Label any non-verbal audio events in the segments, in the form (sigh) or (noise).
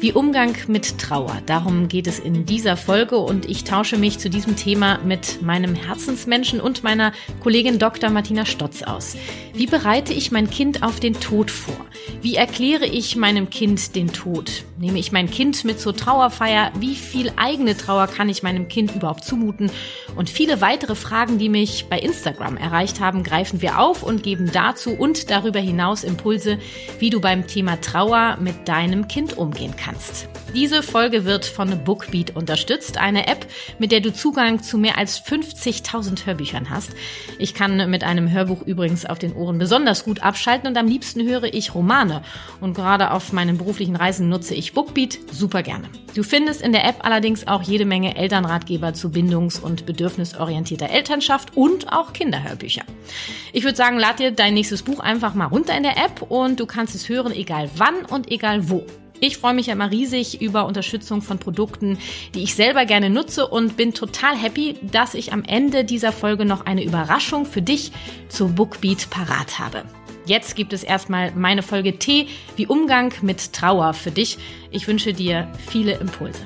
wie Umgang mit Trauer. Darum geht es in dieser Folge und ich tausche mich zu diesem Thema mit meinem Herzensmenschen und meiner Kollegin Dr. Martina Stotz aus. Wie bereite ich mein Kind auf den Tod vor? Wie erkläre ich meinem Kind den Tod? Nehme ich mein Kind mit zur Trauerfeier? Wie viel eigene Trauer kann ich meinem Kind überhaupt zumuten? Und viele weitere Fragen, die mich bei Instagram erreicht haben, greifen wir auf und geben dazu und darüber hinaus Impulse, wie du beim Thema Trauer mit deinem Kind umgehen kannst kannst. Diese Folge wird von Bookbeat unterstützt, eine App, mit der du Zugang zu mehr als 50.000 Hörbüchern hast. Ich kann mit einem Hörbuch übrigens auf den Ohren besonders gut abschalten und am liebsten höre ich Romane. Und gerade auf meinen beruflichen Reisen nutze ich Bookbeat super gerne. Du findest in der App allerdings auch jede Menge Elternratgeber zu bindungs- und bedürfnisorientierter Elternschaft und auch Kinderhörbücher. Ich würde sagen, lad dir dein nächstes Buch einfach mal runter in der App und du kannst es hören, egal wann und egal wo. Ich freue mich ja immer riesig über Unterstützung von Produkten, die ich selber gerne nutze und bin total happy, dass ich am Ende dieser Folge noch eine Überraschung für dich zur Bookbeat parat habe. Jetzt gibt es erstmal meine Folge T wie Umgang mit Trauer für dich. Ich wünsche dir viele Impulse.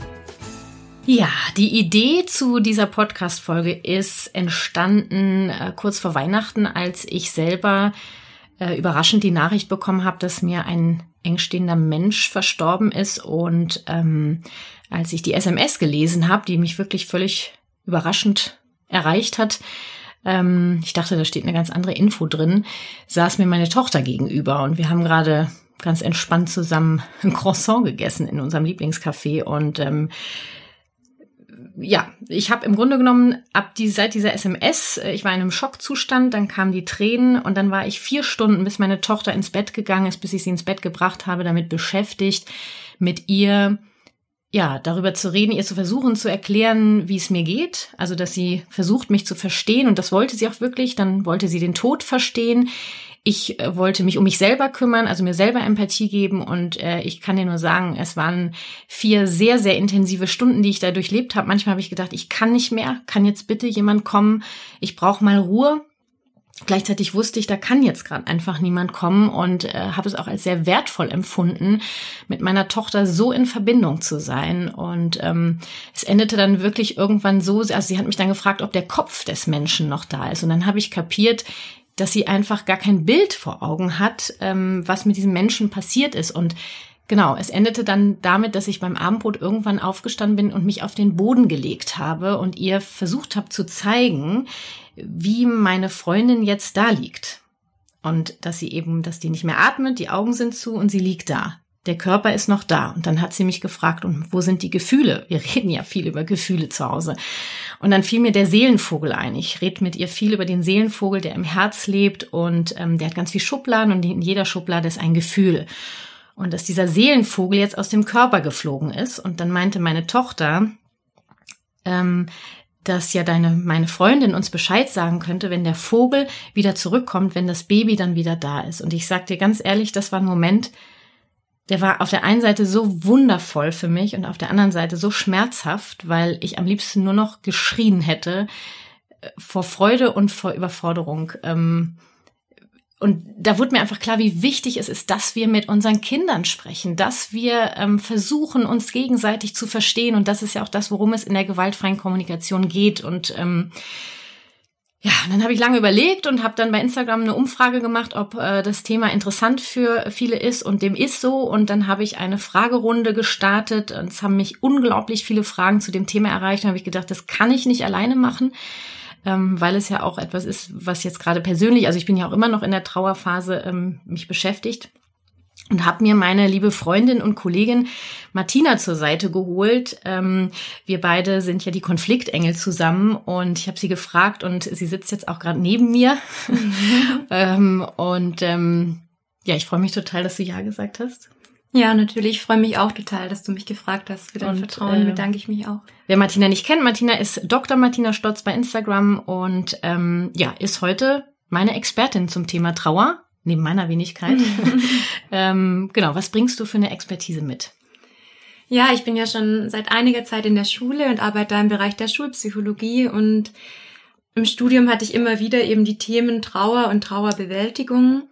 Ja, die Idee zu dieser Podcast-Folge ist entstanden äh, kurz vor Weihnachten, als ich selber äh, überraschend die Nachricht bekommen habe, dass mir ein engstehender Mensch verstorben ist. Und ähm, als ich die SMS gelesen habe, die mich wirklich völlig überraschend erreicht hat, ähm, ich dachte, da steht eine ganz andere Info drin, saß mir meine Tochter gegenüber und wir haben gerade ganz entspannt zusammen ein Croissant gegessen in unserem Lieblingscafé und ähm, ja, ich habe im Grunde genommen ab die, seit dieser SMS, äh, ich war in einem Schockzustand, dann kamen die Tränen und dann war ich vier Stunden, bis meine Tochter ins Bett gegangen ist, bis ich sie ins Bett gebracht habe, damit beschäftigt, mit ihr ja, darüber zu reden, ihr zu versuchen zu erklären, wie es mir geht. Also, dass sie versucht, mich zu verstehen und das wollte sie auch wirklich. Dann wollte sie den Tod verstehen. Ich äh, wollte mich um mich selber kümmern, also mir selber Empathie geben und äh, ich kann dir nur sagen, es waren vier sehr, sehr intensive Stunden, die ich da durchlebt habe. Manchmal habe ich gedacht, ich kann nicht mehr, kann jetzt bitte jemand kommen, ich brauche mal Ruhe. Gleichzeitig wusste ich, da kann jetzt gerade einfach niemand kommen und äh, habe es auch als sehr wertvoll empfunden, mit meiner Tochter so in Verbindung zu sein. Und ähm, es endete dann wirklich irgendwann so, also sie hat mich dann gefragt, ob der Kopf des Menschen noch da ist. Und dann habe ich kapiert, dass sie einfach gar kein Bild vor Augen hat, ähm, was mit diesem Menschen passiert ist. Und genau, es endete dann damit, dass ich beim Abendbrot irgendwann aufgestanden bin und mich auf den Boden gelegt habe und ihr versucht habe zu zeigen, wie meine Freundin jetzt da liegt. Und dass sie eben, dass die nicht mehr atmet, die Augen sind zu und sie liegt da der Körper ist noch da. Und dann hat sie mich gefragt, und wo sind die Gefühle? Wir (laughs) reden ja viel über Gefühle zu Hause. Und dann fiel mir der Seelenvogel ein. Ich rede mit ihr viel über den Seelenvogel, der im Herz lebt und ähm, der hat ganz viel Schubladen und in jeder Schublade ist ein Gefühl. Und dass dieser Seelenvogel jetzt aus dem Körper geflogen ist. Und dann meinte meine Tochter, ähm, dass ja deine, meine Freundin uns Bescheid sagen könnte, wenn der Vogel wieder zurückkommt, wenn das Baby dann wieder da ist. Und ich sag dir ganz ehrlich, das war ein Moment, der war auf der einen Seite so wundervoll für mich und auf der anderen Seite so schmerzhaft, weil ich am liebsten nur noch geschrien hätte äh, vor Freude und vor Überforderung. Ähm, und da wurde mir einfach klar, wie wichtig es ist, dass wir mit unseren Kindern sprechen, dass wir ähm, versuchen, uns gegenseitig zu verstehen. Und das ist ja auch das, worum es in der gewaltfreien Kommunikation geht. Und ja, dann habe ich lange überlegt und habe dann bei Instagram eine Umfrage gemacht, ob äh, das Thema interessant für viele ist und dem ist so. Und dann habe ich eine Fragerunde gestartet und es haben mich unglaublich viele Fragen zu dem Thema erreicht. Und habe ich gedacht, das kann ich nicht alleine machen, ähm, weil es ja auch etwas ist, was jetzt gerade persönlich, also ich bin ja auch immer noch in der Trauerphase, ähm, mich beschäftigt und habe mir meine liebe Freundin und Kollegin Martina zur Seite geholt. Ähm, wir beide sind ja die Konfliktengel zusammen und ich habe sie gefragt und sie sitzt jetzt auch gerade neben mir. Mhm. (laughs) ähm, und ähm, ja, ich freue mich total, dass du ja gesagt hast. Ja, natürlich. Ich freue mich auch total, dass du mich gefragt hast. Für dein und, Vertrauen äh, bedanke ich mich auch. Wer Martina nicht kennt, Martina ist Dr. Martina Stotz bei Instagram und ähm, ja, ist heute meine Expertin zum Thema Trauer, neben meiner Wenigkeit. (laughs) ähm, genau, was bringst du für eine Expertise mit? Ja, ich bin ja schon seit einiger Zeit in der Schule und arbeite da im Bereich der Schulpsychologie und im Studium hatte ich immer wieder eben die Themen Trauer und Trauerbewältigung.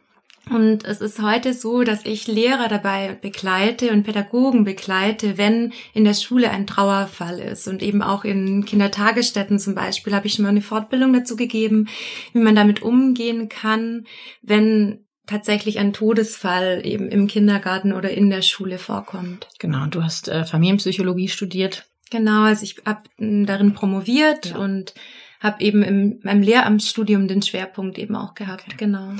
Und es ist heute so, dass ich Lehrer dabei begleite und Pädagogen begleite, wenn in der Schule ein Trauerfall ist. Und eben auch in Kindertagesstätten zum Beispiel habe ich schon mal eine Fortbildung dazu gegeben, wie man damit umgehen kann, wenn tatsächlich ein Todesfall eben im Kindergarten oder in der Schule vorkommt. Genau, du hast äh, Familienpsychologie studiert. Genau, also ich habe darin promoviert ja. und habe eben im meinem Lehramtsstudium den Schwerpunkt eben auch gehabt. Okay. Genau.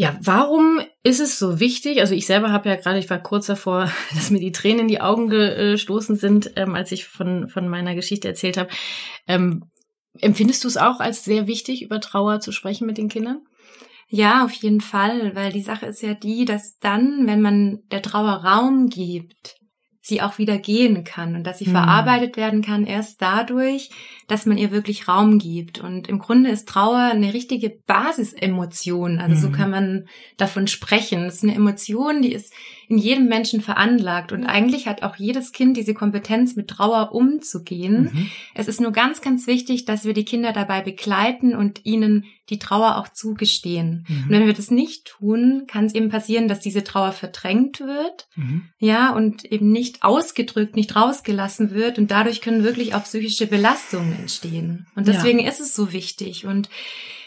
Ja, warum ist es so wichtig? Also ich selber habe ja gerade, ich war kurz davor, (laughs) dass mir die Tränen in die Augen gestoßen sind, ähm, als ich von, von meiner Geschichte erzählt habe. Ähm, empfindest du es auch als sehr wichtig, über Trauer zu sprechen mit den Kindern? Ja, auf jeden Fall, weil die Sache ist ja die, dass dann, wenn man der Trauer Raum gibt, sie auch wieder gehen kann und dass sie mhm. verarbeitet werden kann erst dadurch, dass man ihr wirklich Raum gibt. Und im Grunde ist Trauer eine richtige Basisemotion. Also mhm. so kann man davon sprechen. Es ist eine Emotion, die ist in jedem Menschen veranlagt. Und eigentlich hat auch jedes Kind diese Kompetenz, mit Trauer umzugehen. Mhm. Es ist nur ganz, ganz wichtig, dass wir die Kinder dabei begleiten und ihnen die Trauer auch zugestehen. Mhm. Und wenn wir das nicht tun, kann es eben passieren, dass diese Trauer verdrängt wird, mhm. ja, und eben nicht ausgedrückt, nicht rausgelassen wird. Und dadurch können wirklich auch psychische Belastungen entstehen. Und deswegen ja. ist es so wichtig. Und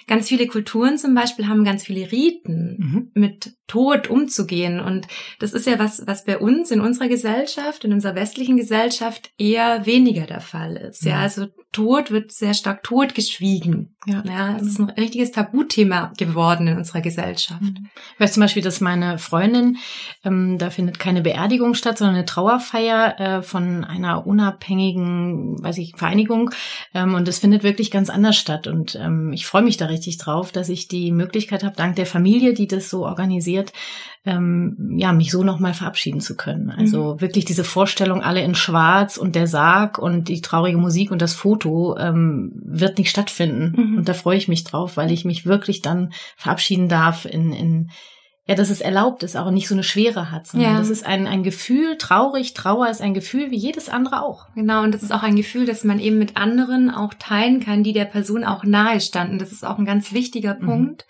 ganz viele Kulturen zum Beispiel haben ganz viele Riten, mhm. mit Tod umzugehen. Und das ist ja was, was bei uns in unserer Gesellschaft, in unserer westlichen Gesellschaft eher weniger der Fall ist. Ja, also Tod wird sehr stark totgeschwiegen. Ja, ja es ist ein richtiges Tabuthema geworden in unserer Gesellschaft. Mhm. Weißt zum Beispiel, dass meine Freundin, ähm, da findet keine Beerdigung statt, sondern eine Trauerfeier äh, von einer unabhängigen, weiß ich, Vereinigung. Ähm, und das findet wirklich ganz anders statt. Und ähm, ich freue mich da richtig drauf, dass ich die Möglichkeit habe, dank der Familie, die das so organisiert, ähm, ja, mich so nochmal verabschieden zu können. Also mhm. wirklich diese Vorstellung, alle in Schwarz und der Sarg und die traurige Musik und das Foto ähm, wird nicht stattfinden. Mhm. Und da freue ich mich drauf, weil ich mich wirklich dann verabschieden darf in, in ja, dass es erlaubt ist, auch nicht so eine Schwere hat, sondern ja. das ist ein, ein Gefühl, traurig, Trauer ist ein Gefühl wie jedes andere auch. Genau, und das ist auch ein Gefühl, das man eben mit anderen auch teilen kann, die der Person auch nahe standen. Das ist auch ein ganz wichtiger mhm. Punkt.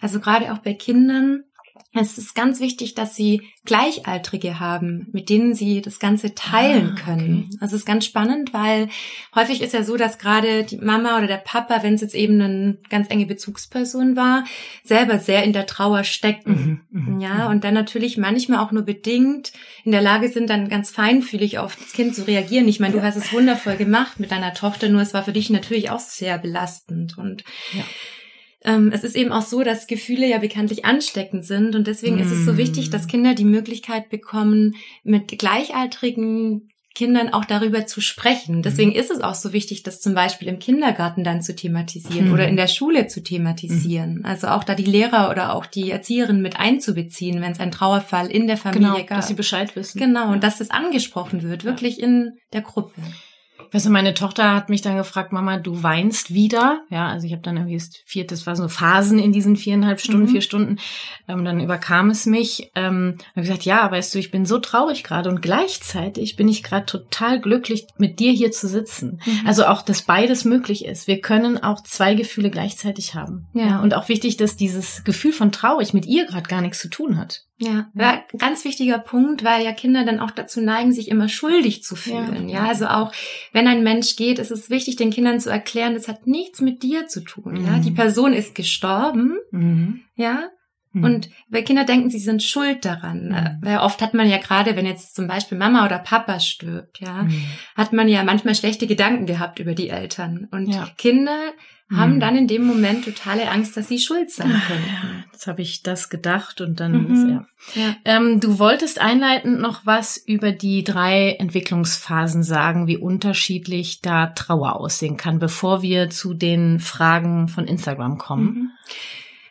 Also gerade auch bei Kindern es ist ganz wichtig, dass sie Gleichaltrige haben, mit denen sie das Ganze teilen ah, können. Okay. Also es ist ganz spannend, weil häufig ist ja so, dass gerade die Mama oder der Papa, wenn es jetzt eben eine ganz enge Bezugsperson war, selber sehr in der Trauer stecken. Mhm, mhm ja, und dann natürlich manchmal auch nur bedingt in der Lage sind, dann ganz feinfühlig auf das Kind zu reagieren. Ich meine, du hast es wundervoll gemacht mit deiner Tochter, nur es war für dich natürlich auch sehr belastend und ja ähm, es ist eben auch so, dass Gefühle ja bekanntlich ansteckend sind und deswegen mm. ist es so wichtig, dass mm. Kinder die Möglichkeit bekommen, mit gleichaltrigen Kindern auch darüber zu sprechen. Deswegen mhm. ist es auch so wichtig, das zum Beispiel im Kindergarten dann zu thematisieren oder in der Schule zu thematisieren. Also auch da die Lehrer oder auch die Erzieherin mit einzubeziehen, wenn es einen Trauerfall in der Familie genau, gab. Dass sie Bescheid wissen. Genau, und dass das angesprochen wird, wirklich ja. in der Gruppe. Weißt du, meine Tochter hat mich dann gefragt, Mama, du weinst wieder. Ja, also ich habe dann irgendwie das vierte, das war so Phasen in diesen viereinhalb Stunden, mhm. vier Stunden. Ähm, dann überkam es mich. Ähm, habe gesagt, ja, weißt du, ich bin so traurig gerade und gleichzeitig bin ich gerade total glücklich, mit dir hier zu sitzen. Mhm. Also auch, dass beides möglich ist. Wir können auch zwei Gefühle gleichzeitig haben. Ja. ja und auch wichtig, dass dieses Gefühl von traurig mit ihr gerade gar nichts zu tun hat. Ja, ja, ganz wichtiger Punkt, weil ja Kinder dann auch dazu neigen, sich immer schuldig zu fühlen. Ja, ja also auch wenn ein Mensch geht, ist es wichtig, den Kindern zu erklären, das hat nichts mit dir zu tun. Mhm. Ja, die Person ist gestorben. Mhm. Ja, mhm. und weil Kinder denken, sie sind schuld daran. Mhm. Weil oft hat man ja gerade, wenn jetzt zum Beispiel Mama oder Papa stirbt, ja, mhm. hat man ja manchmal schlechte Gedanken gehabt über die Eltern. Und ja. Kinder haben mhm. dann in dem Moment totale Angst, dass sie schuld sein können. Ja, jetzt habe ich das gedacht und dann mhm. ja. ja. Ähm, du wolltest einleitend noch was über die drei Entwicklungsphasen sagen, wie unterschiedlich da Trauer aussehen kann, bevor wir zu den Fragen von Instagram kommen. Mhm.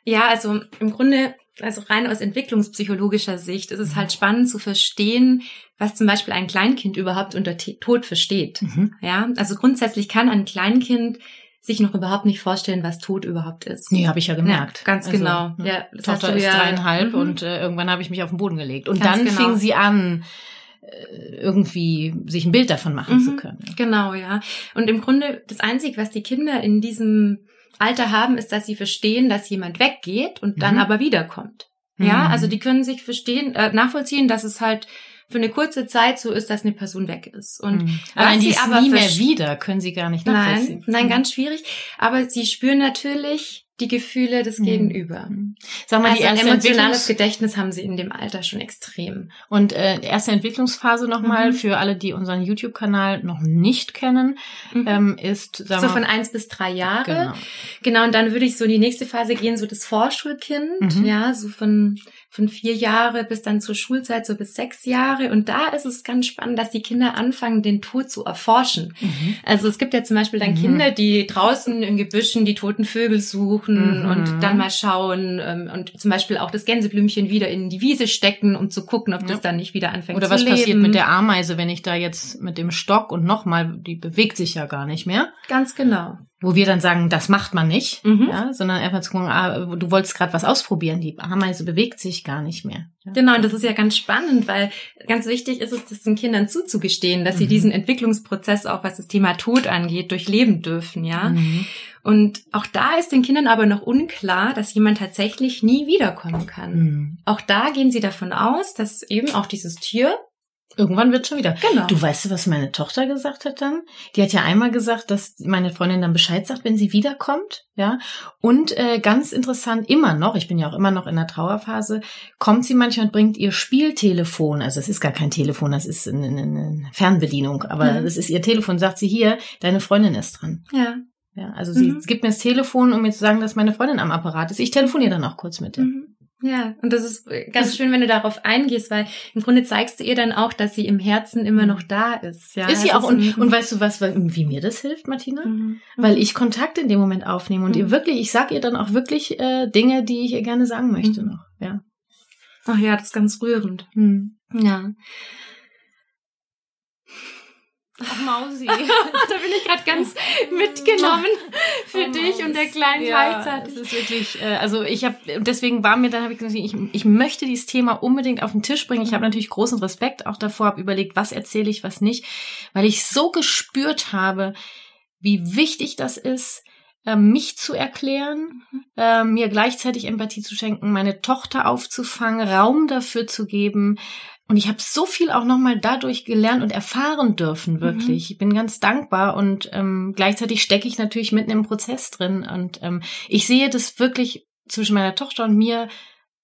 Ja, also im Grunde also rein aus entwicklungspsychologischer Sicht ist es halt spannend zu verstehen, was zum Beispiel ein Kleinkind überhaupt unter Tod versteht. Mhm. Ja, also grundsätzlich kann ein Kleinkind sich noch überhaupt nicht vorstellen, was Tod überhaupt ist. Nee, habe ich ja gemerkt. Ja, ganz also, genau. Ne, ja, das Tochter ist ja, dreieinhalb mhm. und äh, irgendwann habe ich mich auf den Boden gelegt. Und ganz dann genau. fing sie an, äh, irgendwie sich ein Bild davon machen mhm, zu können. Genau, ja. Und im Grunde das Einzige, was die Kinder in diesem Alter haben, ist, dass sie verstehen, dass jemand weggeht und dann mhm. aber wiederkommt. Ja, mhm. also die können sich verstehen, äh, nachvollziehen, dass es halt für eine kurze Zeit so ist, dass eine Person weg ist. Und mhm. aber sie aber nie mehr wieder, können sie gar nicht nachvollziehen. Nein, nein, ganz schwierig. Aber sie spüren natürlich, die Gefühle des mhm. Gegenüber. Sag mal, also die erste ein emotionales Gedächtnis haben sie in dem Alter schon extrem. Und äh, erste Entwicklungsphase nochmal mhm. für alle, die unseren YouTube-Kanal noch nicht kennen, mhm. ähm, ist sagen so von eins bis drei Jahre. Genau. genau, und dann würde ich so in die nächste Phase gehen, so das Vorschulkind, mhm. ja, so von von vier Jahre bis dann zur Schulzeit, so bis sechs Jahre. Und da ist es ganz spannend, dass die Kinder anfangen, den Tod zu erforschen. Mhm. Also es gibt ja zum Beispiel dann mhm. Kinder, die draußen in Gebüschen die toten Vögel suchen mhm. und dann mal schauen ähm, und zum Beispiel auch das Gänseblümchen wieder in die Wiese stecken, um zu gucken, ob ja. das dann nicht wieder anfängt Oder zu leben. Oder was passiert mit der Ameise, wenn ich da jetzt mit dem Stock und nochmal, die bewegt sich ja gar nicht mehr. Ganz genau wo wir dann sagen, das macht man nicht, mhm. ja, sondern einfach zu gucken, ah, du wolltest gerade was ausprobieren, die Ameise bewegt sich gar nicht mehr. Ja. Genau, und das ist ja ganz spannend, weil ganz wichtig ist es, das den Kindern zuzugestehen, dass mhm. sie diesen Entwicklungsprozess auch, was das Thema Tod angeht, durchleben dürfen, ja. Mhm. Und auch da ist den Kindern aber noch unklar, dass jemand tatsächlich nie wiederkommen kann. Mhm. Auch da gehen sie davon aus, dass eben auch dieses Tier Irgendwann wird schon wieder. Genau. Du weißt, was meine Tochter gesagt hat dann? Die hat ja einmal gesagt, dass meine Freundin dann Bescheid sagt, wenn sie wiederkommt, ja. Und äh, ganz interessant, immer noch, ich bin ja auch immer noch in der Trauerphase, kommt sie manchmal und bringt ihr Spieltelefon. Also es ist gar kein Telefon, das ist eine, eine Fernbedienung, aber mhm. das ist ihr Telefon. Sagt sie hier, deine Freundin ist dran. Ja. Ja, also sie mhm. gibt mir das Telefon, um mir zu sagen, dass meine Freundin am Apparat ist. Ich telefoniere dann auch kurz mit ihr. Mhm. Ja, und das ist ganz schön, wenn du darauf eingehst, weil im Grunde zeigst du ihr dann auch, dass sie im Herzen immer noch da ist. Ja, ist sie auch. Und, und weißt du was, wie mir das hilft, Martina? Mhm. Weil ich Kontakt in dem Moment aufnehme und mhm. ihr wirklich, ich sag ihr dann auch wirklich äh, Dinge, die ich ihr gerne sagen möchte mhm. noch. Ja. Ach ja, das ist ganz rührend. Mhm. Ja. Ach, Mausi. (laughs) da bin ich gerade ganz (laughs) mitgenommen für oh, dich und der kleinen ja. Es ist wirklich, äh, also ich habe, deswegen war mir dann, habe ich gesagt, ich, ich möchte dieses Thema unbedingt auf den Tisch bringen. Ich habe natürlich großen Respekt auch davor, habe überlegt, was erzähle ich, was nicht, weil ich so gespürt habe, wie wichtig das ist, äh, mich zu erklären, mhm. äh, mir gleichzeitig Empathie zu schenken, meine Tochter aufzufangen, Raum dafür zu geben, und ich habe so viel auch nochmal dadurch gelernt und erfahren dürfen, wirklich. Mhm. Ich bin ganz dankbar und ähm, gleichzeitig stecke ich natürlich mitten im Prozess drin. Und ähm, ich sehe das wirklich zwischen meiner Tochter und mir,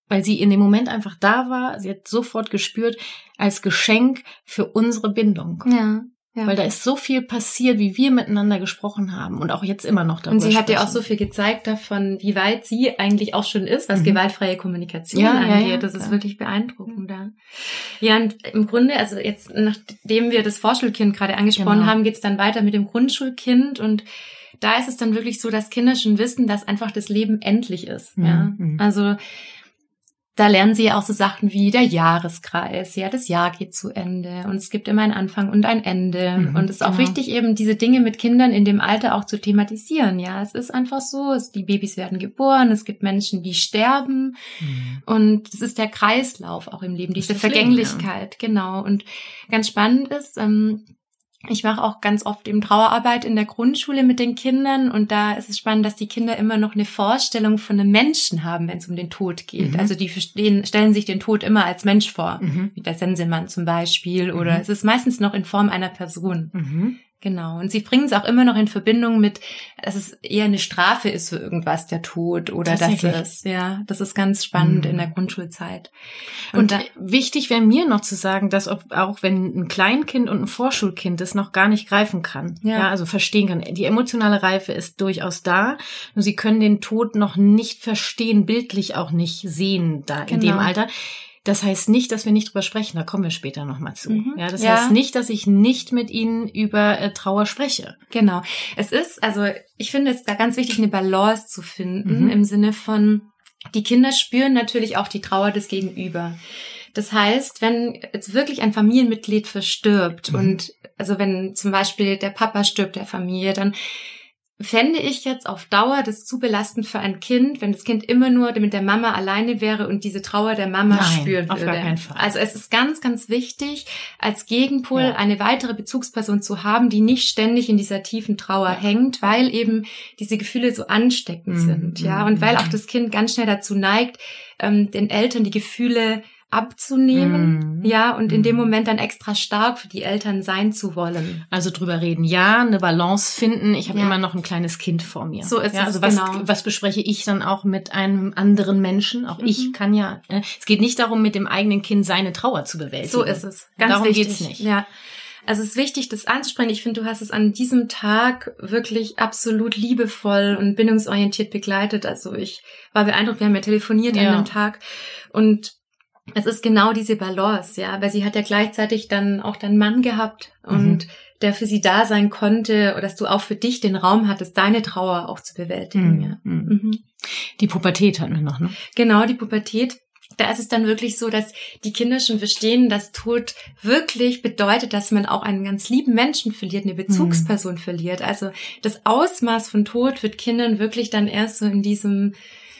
weil sie in dem Moment einfach da war. Sie hat sofort gespürt, als Geschenk für unsere Bindung. Ja. Ja. Weil da ist so viel passiert, wie wir miteinander gesprochen haben und auch jetzt immer noch darüber Und sie hat dir auch so viel gezeigt davon, wie weit sie eigentlich auch schon ist, was mhm. gewaltfreie Kommunikation ja, angeht. Ja, ja, das ist wirklich beeindruckend. Ja. ja, und im Grunde, also jetzt, nachdem wir das Vorschulkind gerade angesprochen genau. haben, geht's dann weiter mit dem Grundschulkind und da ist es dann wirklich so, dass Kinder schon wissen, dass einfach das Leben endlich ist. Mhm. Ja, also da lernen sie ja auch so Sachen wie der Jahreskreis. Ja, das Jahr geht zu Ende und es gibt immer einen Anfang und ein Ende. Mhm, und es ist auch genau. wichtig, eben diese Dinge mit Kindern in dem Alter auch zu thematisieren. Ja, es ist einfach so, es, die Babys werden geboren, es gibt Menschen, die sterben mhm. und es ist der Kreislauf auch im Leben, diese Vergänglichkeit, ja. genau. Und ganz spannend ist, ähm, ich mache auch ganz oft eben Trauerarbeit in der Grundschule mit den Kindern und da ist es spannend, dass die Kinder immer noch eine Vorstellung von einem Menschen haben, wenn es um den Tod geht. Mhm. Also die verstehen, stellen sich den Tod immer als Mensch vor, mhm. wie der Sensemann zum Beispiel, oder mhm. es ist meistens noch in Form einer Person. Genau. Und sie bringen es auch immer noch in Verbindung mit, dass es eher eine Strafe ist für irgendwas, der Tod oder das ist. Ja, das ist ganz spannend mhm. in der Grundschulzeit. Und, und da, wichtig wäre mir noch zu sagen, dass auch wenn ein Kleinkind und ein Vorschulkind das noch gar nicht greifen kann, ja. ja, also verstehen kann, die emotionale Reife ist durchaus da, nur sie können den Tod noch nicht verstehen, bildlich auch nicht sehen da genau. in dem genau. Alter. Das heißt nicht, dass wir nicht drüber sprechen, da kommen wir später nochmal zu. Mhm. Ja, das ja. heißt nicht, dass ich nicht mit Ihnen über äh, Trauer spreche. Genau. Es ist, also ich finde es da ganz wichtig, eine Balance zu finden mhm. im Sinne von, Die Kinder spüren natürlich auch die Trauer des Gegenüber. Das heißt, wenn jetzt wirklich ein Familienmitglied verstirbt mhm. und also wenn zum Beispiel der Papa stirbt der Familie, dann fände ich jetzt auf Dauer das zu belastend für ein Kind, wenn das Kind immer nur mit der Mama alleine wäre und diese Trauer der Mama Nein, spüren würde. Auf gar keinen Fall. Also es ist ganz, ganz wichtig, als Gegenpol ja. eine weitere Bezugsperson zu haben, die nicht ständig in dieser tiefen Trauer ja. hängt, weil eben diese Gefühle so ansteckend mhm. sind, ja, und weil auch das Kind ganz schnell dazu neigt, ähm, den Eltern die Gefühle abzunehmen, mm. ja, und in dem mhm. Moment dann extra stark für die Eltern sein zu wollen. Also drüber reden, ja, eine Balance finden. Ich habe ja. immer noch ein kleines Kind vor mir. So ist ja, es. Also was, genau. was bespreche ich dann auch mit einem anderen Menschen? Auch mhm. ich kann ja. Äh, es geht nicht darum, mit dem eigenen Kind seine Trauer zu bewältigen. So ist es. Ganz darum wichtig. geht's nicht. Ja. Also es ist wichtig, das anzusprechen. Ich finde, du hast es an diesem Tag wirklich absolut liebevoll und bindungsorientiert begleitet. Also ich war beeindruckt, wir haben ja telefoniert ja. an dem Tag und es ist genau diese Balance, ja, weil sie hat ja gleichzeitig dann auch deinen Mann gehabt und mhm. der für sie da sein konnte, oder dass du auch für dich den Raum hattest, deine Trauer auch zu bewältigen. Mhm. Ja. Mhm. mhm. Die Pubertät hatten wir noch, ne? Genau, die Pubertät. Da ist es dann wirklich so, dass die Kinder schon verstehen, dass Tod wirklich bedeutet, dass man auch einen ganz lieben Menschen verliert, eine Bezugsperson mhm. verliert. Also das Ausmaß von Tod wird Kindern wirklich dann erst so in diesem,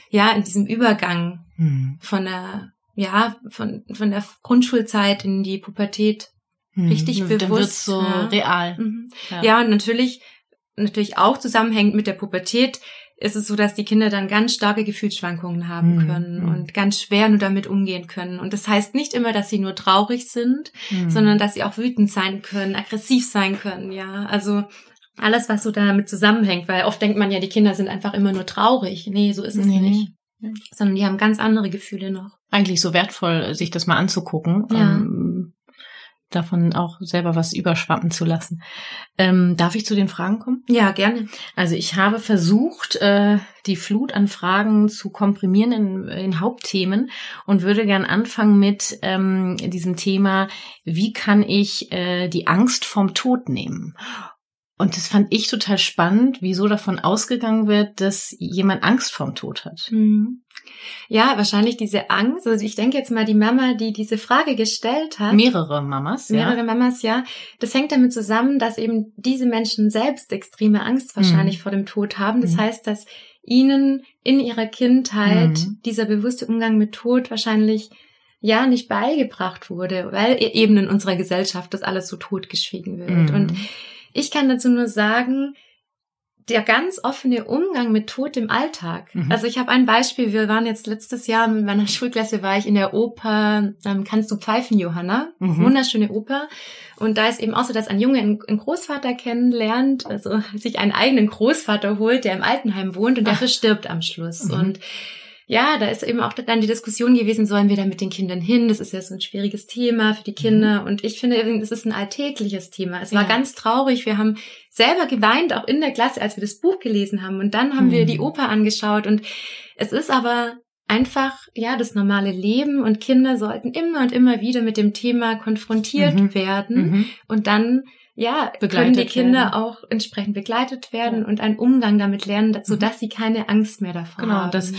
ja, in diesem Übergang mhm. von der ja, von, von der Grundschulzeit in die Pubertät hm. richtig bewusst. Dann wird's so ja. real. Mhm. Ja. ja, und natürlich, natürlich auch zusammenhängend mit der Pubertät ist es so, dass die Kinder dann ganz starke Gefühlsschwankungen haben mhm. können mhm. und ganz schwer nur damit umgehen können. Und das heißt nicht immer, dass sie nur traurig sind, mhm. sondern dass sie auch wütend sein können, aggressiv sein können, ja. Also alles, was so damit zusammenhängt, weil oft denkt man ja, die Kinder sind einfach immer nur traurig. Nee, so ist es nee, nicht. Sondern die haben ganz andere Gefühle noch. Eigentlich so wertvoll, sich das mal anzugucken. Ja. Ähm, davon auch selber was überschwappen zu lassen. Ähm, darf ich zu den Fragen kommen? Ja, gerne. Also ich habe versucht, äh, die Flut an Fragen zu komprimieren in, in Hauptthemen und würde gern anfangen mit ähm, diesem Thema, wie kann ich äh, die Angst vom Tod nehmen? Und das fand ich total spannend, wieso davon ausgegangen wird, dass jemand Angst vorm Tod hat. Mhm. Ja, wahrscheinlich diese Angst. Also ich denke jetzt mal, die Mama, die diese Frage gestellt hat. Mehrere Mamas, Mehrere ja. Mamas, ja. Das hängt damit zusammen, dass eben diese Menschen selbst extreme Angst wahrscheinlich mhm. vor dem Tod haben. Das mhm. heißt, dass ihnen in ihrer Kindheit mhm. dieser bewusste Umgang mit Tod wahrscheinlich ja nicht beigebracht wurde, weil e-, eben in unserer Gesellschaft das alles so totgeschwiegen wird. Mhm. Und ich kann dazu nur sagen, der ganz offene Umgang mit Tod im Alltag. Mhm. Also ich habe ein Beispiel. Wir waren jetzt letztes Jahr mit meiner (laughs) Schulklasse war ich in der Oper ähm, Kannst du pfeifen, Johanna? Mhm. Wunderschöne Oper. Und da ist eben auch so, dass ein Junge einen, Großvater kennenlernt, also sich einen eigenen Großvater holt, der im Altenheim wohnt und der Ach. verstirbt am Schluss. Mhm. Und ja, da ist eben auch dann die Diskussion gewesen, sollen wir da mit den Kindern hin? Das ist ja so ein schwieriges Thema für die Kinder. Mhm. Und ich finde, es ist ein alltägliches Thema. Es war ja. ganz traurig. Wir haben selber geweint, auch in der Klasse, als wir das Buch gelesen haben. Und dann haben mhm. wir die Oper angeschaut. Und es ist aber einfach, ja, das normale Leben. Und Kinder sollten immer und immer wieder mit dem Thema konfrontiert mhm. werden. Mhm. Und dann ja, können die Kinder werden. auch entsprechend begleitet werden ja. und einen Umgang damit lernen, sodass mhm. sie keine Angst mehr davor genau, haben. Genau, das,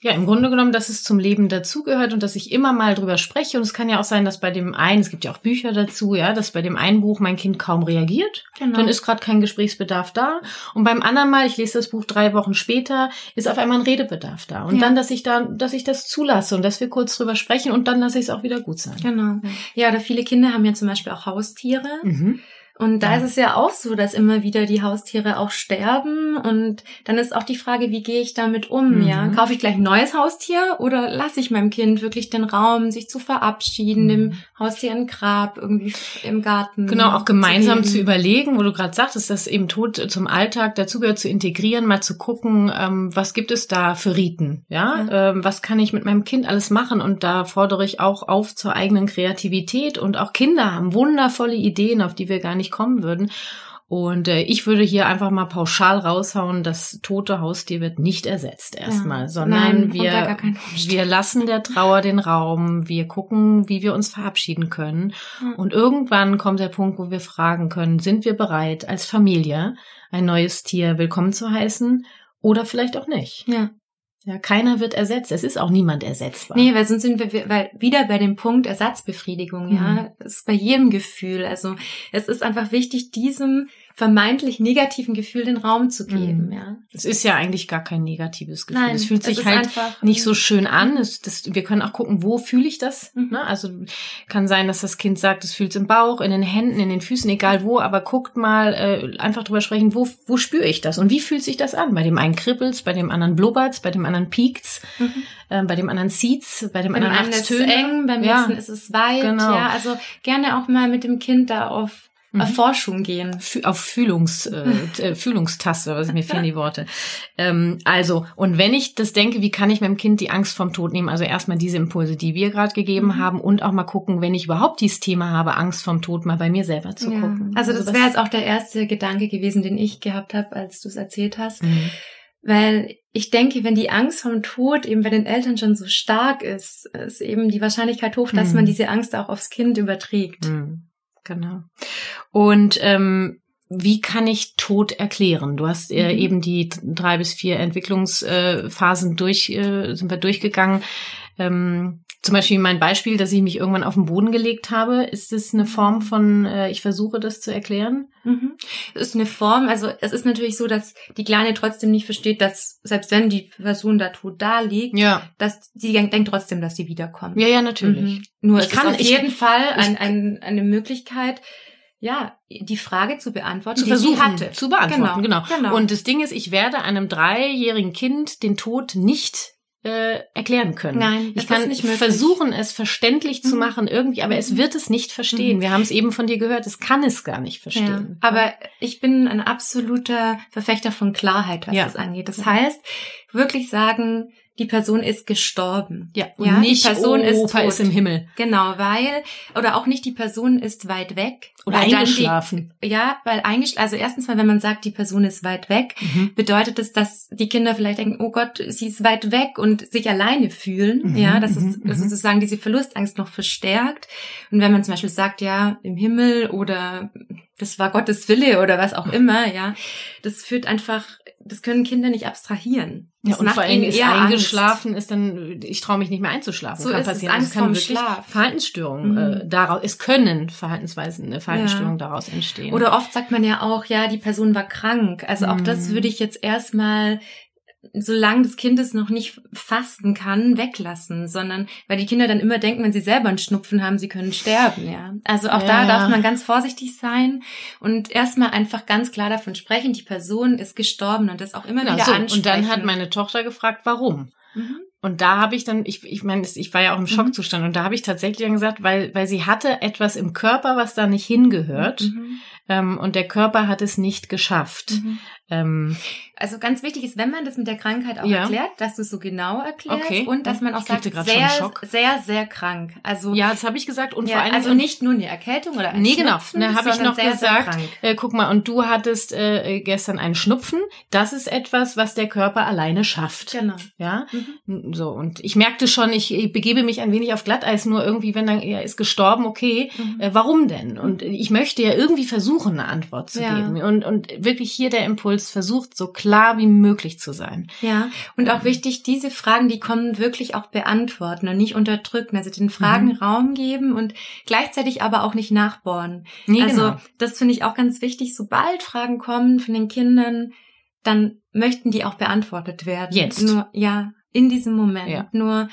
ja, im Grunde genommen, dass es zum Leben dazugehört und dass ich immer mal drüber spreche. Und es kann ja auch sein, dass bei dem einen, es gibt ja auch Bücher dazu, ja, dass bei dem einen Buch mein Kind kaum reagiert. Genau. Dann ist gerade kein Gesprächsbedarf da. Und beim anderen Mal, ich lese das Buch drei Wochen später, ist auf einmal ein Redebedarf da. Und ja. dann, dass ich da, dass ich das zulasse und dass wir kurz drüber sprechen und dann lasse ich es auch wieder gut sein. Genau. Ja, oder viele Kinder haben ja zum Beispiel auch Haustiere. Mhm. Und da ja. ist es ja auch so, dass immer wieder die Haustiere auch sterben. Und dann ist auch die Frage, wie gehe ich damit um? Mhm. Ja, kaufe ich gleich ein neues Haustier oder lasse ich meinem Kind wirklich den Raum, sich zu verabschieden, mhm. dem Haustier ein Grab irgendwie im Garten? Genau, auch gemeinsam zu, zu überlegen, wo du gerade sagtest, dass eben Tod zum Alltag dazugehört, zu integrieren, mal zu gucken, ähm, was gibt es da für Riten? Ja, ja. Ähm, was kann ich mit meinem Kind alles machen? Und da fordere ich auch auf zur eigenen Kreativität. Und auch Kinder haben wundervolle Ideen, auf die wir gar nicht nicht kommen würden. Und äh, ich würde hier einfach mal pauschal raushauen, das tote Haustier wird nicht ersetzt erstmal, ja. sondern Nein, wir, wir lassen der Trauer den Raum, wir gucken, wie wir uns verabschieden können. Ja. Und irgendwann kommt der Punkt, wo wir fragen können, sind wir bereit, als Familie ein neues Tier willkommen zu heißen oder vielleicht auch nicht. Ja. Ja, keiner wird ersetzt. Es ist auch niemand ersetzbar. Nee, weil sonst sind wir weil wieder bei dem Punkt Ersatzbefriedigung, ja. Mhm. Das ist bei jedem Gefühl. Also es ist einfach wichtig, diesem vermeintlich negativen Gefühl den Raum zu geben, Mhm. ja. Es ist ja eigentlich gar kein negatives Gefühl. Nein, es fühlt es sich ist halt einfach- nicht so schön an. Es, das, wir können auch gucken, wo fühle ich das. Mhm. Ne? Also kann sein, dass das Kind sagt, es fühlt es im Bauch, in den Händen, in den Füßen, egal wo. Aber guckt mal, äh, einfach drüber sprechen, wo, wo spüre ich das und wie fühlt sich das an? Bei dem einen kribbelt's, bei dem anderen blubbert's, bei dem anderen piekt's, Mhm. ähm, bei dem anderen zieht's, bei dem Bei dem anderen ist es eng, beim Ja. nächsten ist es weit, Genau. ja. Also gerne auch mal mit dem Kind da auf Mhm. Erforschung gehen. Fü- auf Fühlungs, äh, (laughs) äh, Fühlungstaste, was mir fehlen die Worte. Ähm, also, und wenn ich das denke, wie kann ich meinem Kind die Angst vom Tod nehmen? Also erstmal diese Impulse, die wir gerade gegeben Mhm. haben und auch mal gucken, wenn ich überhaupt dieses Thema habe, Angst vom Tod, mal bei mir selber zu Ja. gucken. Also das wäre jetzt auch der erste Gedanke gewesen, den ich gehabt habe, als du es erzählt hast. Mhm. Weil ich denke, wenn die Angst vom Tod eben bei den Eltern schon so stark ist, ist eben die Wahrscheinlichkeit hoch, dass Mhm. man diese Angst auch aufs Kind überträgt. Mhm. Genau. Und ähm, wie kann ich Tod erklären? Du hast äh, Mhm. eben die drei bis vier Entwicklungsphasen durch, äh, sind wir durchgegangen. Ähm, zum Beispiel mein Beispiel, dass ich mich irgendwann auf den Boden gelegt habe. Ist das eine Form von, äh, ich versuche das zu erklären? Mhm. Es ist eine Form, also es ist natürlich so, dass die Kleine trotzdem nicht versteht, dass selbst wenn die Person da tot da liegt, Ja. dass sie denkt trotzdem, dass sie wiederkommt. Ja, ja, natürlich. Mhm. Nur Ich es kann- ist auf ich- jeden Fall ein, ein, eine Möglichkeit, ja, die Frage zu beantworten, Zu die versuchen, sie hatte. zu beantworten, genau. genau. Und das Ding ist, ich werde einem dreijährigen Kind den Tod nicht äh, erklären können. Nein, ich kann nicht möglich. versuchen, es verständlich zu Mhm. machen irgendwie, aber es Mhm. wird es nicht verstehen. Mhm. Wir haben es eben von dir gehört, es kann es gar nicht ja. verstehen. Aber ich bin ein absoluter Verfechter von Klarheit, was Ja. das angeht. Das heißt, wirklich sagen, die Person ist gestorben. ja, und Ja, die nicht Person oh, ist Opa tot. ist im Himmel Genau, weil, oder auch nicht die Person ist weit weg. oder eingeschlafen. Die, ja, weil eingeschlafen, also erstens mal, wenn man sagt, die Person ist weit weg, Mhm. bedeutet es, dass die Kinder vielleicht denken, oh Gott, sie ist weit weg und sich alleine fühlen. Mhm, ja, das mhm, ist mhm. ist sozusagen diese Verlustangst noch verstärkt. Und wenn man zum Beispiel sagt, ja, im Himmel oder das war Gottes Wille oder was auch immer, ja, das führt einfach, das können Kinder nicht abstrahieren. Ja, Das und macht vor allem ist eher Angst. eingeschlafen, ist dann, ich traue mich nicht mehr einzuschlafen. So kann ist es, passieren. Also Angst kann wirklich Schlaf. Verhaltensstörungen Mhm. äh, daraus, es können Verhaltensweisen, eine Verhaltensstörung daraus entstehen. Oder oft sagt man ja auch, ja, die Person war krank. Also auch das Mhm. würde ich jetzt erstmal, solange das Kind es noch nicht fasten kann, weglassen, sondern weil die Kinder dann immer denken, wenn sie selber einen Schnupfen haben, sie können sterben, ja. Also auch da Ja. darf man ganz vorsichtig sein und erstmal einfach ganz klar davon sprechen, die Person ist gestorben und das auch immer Genau, wieder so. ansprechen. Und dann hat meine Tochter gefragt, warum? Mhm. Und da habe ich dann, ich, ich meine, ich war ja auch im Schockzustand und da habe ich tatsächlich dann gesagt, weil, weil sie hatte etwas im Körper, was da nicht hingehört Mhm. ähm, und der Körper hat es nicht geschafft. Mhm. Ähm, Also ganz wichtig ist, wenn man das mit der Krankheit auch Ja. erklärt, dass du es so genau erklärst Okay. und dass man auch Ich sagt, sehr, sehr, sehr krank. Also ja, das habe ich gesagt und ja, vor allem also nicht nur eine Erkältung oder ein Nee, genau. Schnupfen, Da habe ich noch sehr, sehr gesagt, krank. äh, guck mal, und du hattest äh, gestern einen Schnupfen. Das ist etwas, was der Körper alleine schafft. Genau. Ja, Mhm. so und ich merkte schon, ich, ich begebe mich ein wenig auf Glatteis. Nur irgendwie, wenn dann er ist gestorben, okay, Mhm. äh, warum denn? Und ich möchte ja irgendwie versuchen, eine Antwort zu Ja. geben. Und und wirklich hier der Impuls versucht, so klar wie möglich zu sein. Ja, und auch wichtig, diese Fragen, die kommen wirklich auch beantworten und nicht unterdrücken. Also den Fragen Mhm. Raum geben und gleichzeitig aber auch nicht nachbohren. Nee, also genau. das finde ich auch ganz wichtig. Sobald Fragen kommen von den Kindern, dann möchten die auch beantwortet werden. Jetzt. Nur, ja, in diesem Moment. Ja. Nur,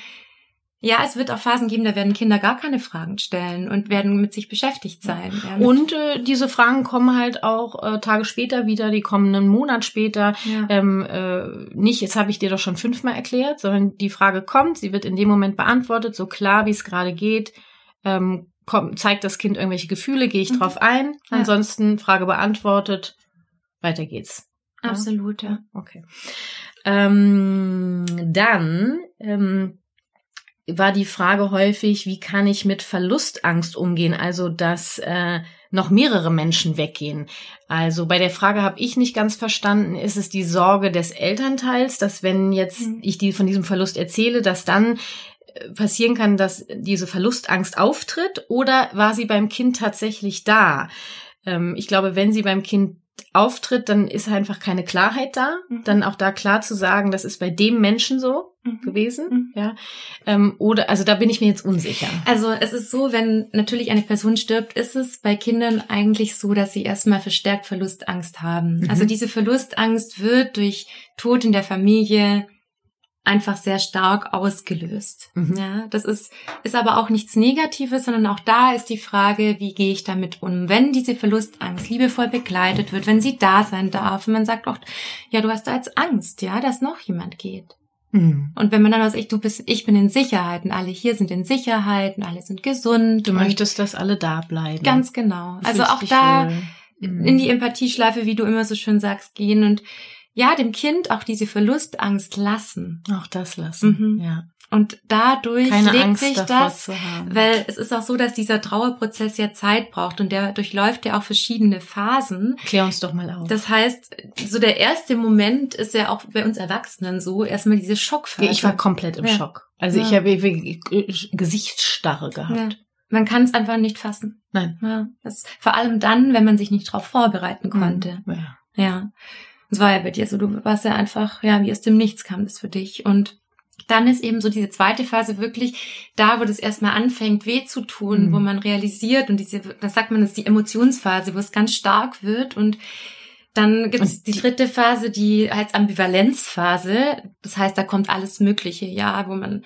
ja, es wird auch Phasen geben, da werden Kinder gar keine Fragen stellen und werden mit sich beschäftigt sein. Ja, Und äh, diese Fragen kommen halt auch äh, Tage später wieder, die kommen einen Monat später. ja. ähm, äh, nicht, jetzt habe ich dir doch schon fünfmal erklärt, sondern die Frage kommt, sie wird in dem Moment beantwortet, so klar wie es gerade geht. Ähm, kommt, zeigt das Kind irgendwelche Gefühle, gehe ich Mhm. drauf ein. Ja. Ansonsten Frage beantwortet, weiter geht's. Absolut, ja. Okay. Ähm, dann ähm, war die Frage häufig, wie kann ich mit Verlustangst umgehen? Also, dass äh, noch mehrere Menschen weggehen. Also bei der Frage habe ich nicht ganz verstanden, ist es die Sorge des Elternteils, dass wenn jetzt Hm. ich die von diesem Verlust erzähle, dass dann äh, passieren kann, dass diese Verlustangst auftritt oder war sie beim Kind tatsächlich da? Ähm, ich glaube, wenn sie beim Kind auftritt, dann ist einfach keine Klarheit da. Mhm. Dann auch da klar zu sagen, das ist bei dem Menschen so Mhm. Gewesen. Mhm. Ja. Ähm, oder, also da bin ich mir jetzt unsicher. Also es ist so, wenn natürlich eine Person stirbt, ist es bei Kindern eigentlich so, dass sie erstmal verstärkt Verlustangst haben. Mhm. Also diese Verlustangst wird durch Tod in der Familie einfach sehr stark ausgelöst. Mhm. Ja, das ist, ist aber auch nichts Negatives, sondern auch da ist die Frage, wie gehe ich damit um? Wenn diese Verlustangst liebevoll begleitet wird, wenn sie da sein darf und man sagt auch, ja, du hast da jetzt Angst, ja, dass noch jemand geht. Mhm. Und wenn man dann aus ich, du bist, ich bin in Sicherheit und alle hier sind in Sicherheit und alle sind gesund. Du möchtest, dass alle da bleiben. Ganz genau. Du Also auch da. Mhm. in die Empathieschleife, wie du immer so schön sagst, gehen und ja, dem Kind auch diese Verlustangst lassen. Auch das lassen. Mhm. Ja. Und dadurch Keine legt Angst sich das, weil es ist auch so, dass dieser Trauerprozess ja Zeit braucht und der durchläuft ja auch verschiedene Phasen. Klär uns doch mal auf. Das heißt, so der erste Moment ist ja auch bei uns Erwachsenen so, erstmal diese Schockphase. ich war komplett im Ja. Schock. Also ich Ja. habe wirklich Gesichtsstarre gehabt. ja. Man kann es einfach nicht fassen. Nein. Ja, das, vor allem dann, wenn man sich nicht darauf vorbereiten konnte. Mhm. Ja. Ja. Es war ja bei dir so, du warst ja einfach, ja, wie aus dem Nichts kam das für dich. Und dann ist eben so diese zweite Phase wirklich da, wo das erstmal anfängt, weh zu tun, Mhm. wo man realisiert und diese, das sagt man, das ist die Emotionsphase, wo es ganz stark wird und dann gibt es die dritte Phase, die heißt Ambivalenzphase. Das heißt, da kommt alles Mögliche, ja, wo man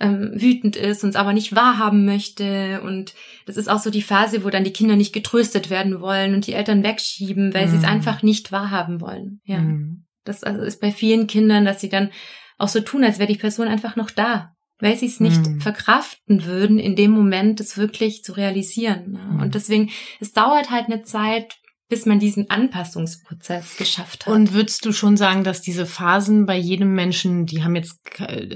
ähm, wütend ist und es aber nicht wahrhaben möchte. Und das ist auch so die Phase, wo dann die Kinder nicht getröstet werden wollen und die Eltern wegschieben, weil sie es Mhm. einfach nicht wahrhaben wollen. Ja. Mhm. Das also ist bei vielen Kindern, dass sie dann auch so tun, als wäre die Person einfach noch da, weil sie es nicht Mhm. verkraften würden, in dem Moment es wirklich zu realisieren. Ja. Mhm. Und deswegen, es dauert halt eine Zeit, bis man diesen Anpassungsprozess geschafft hat. Und würdest du schon sagen, dass diese Phasen bei jedem Menschen, die haben jetzt,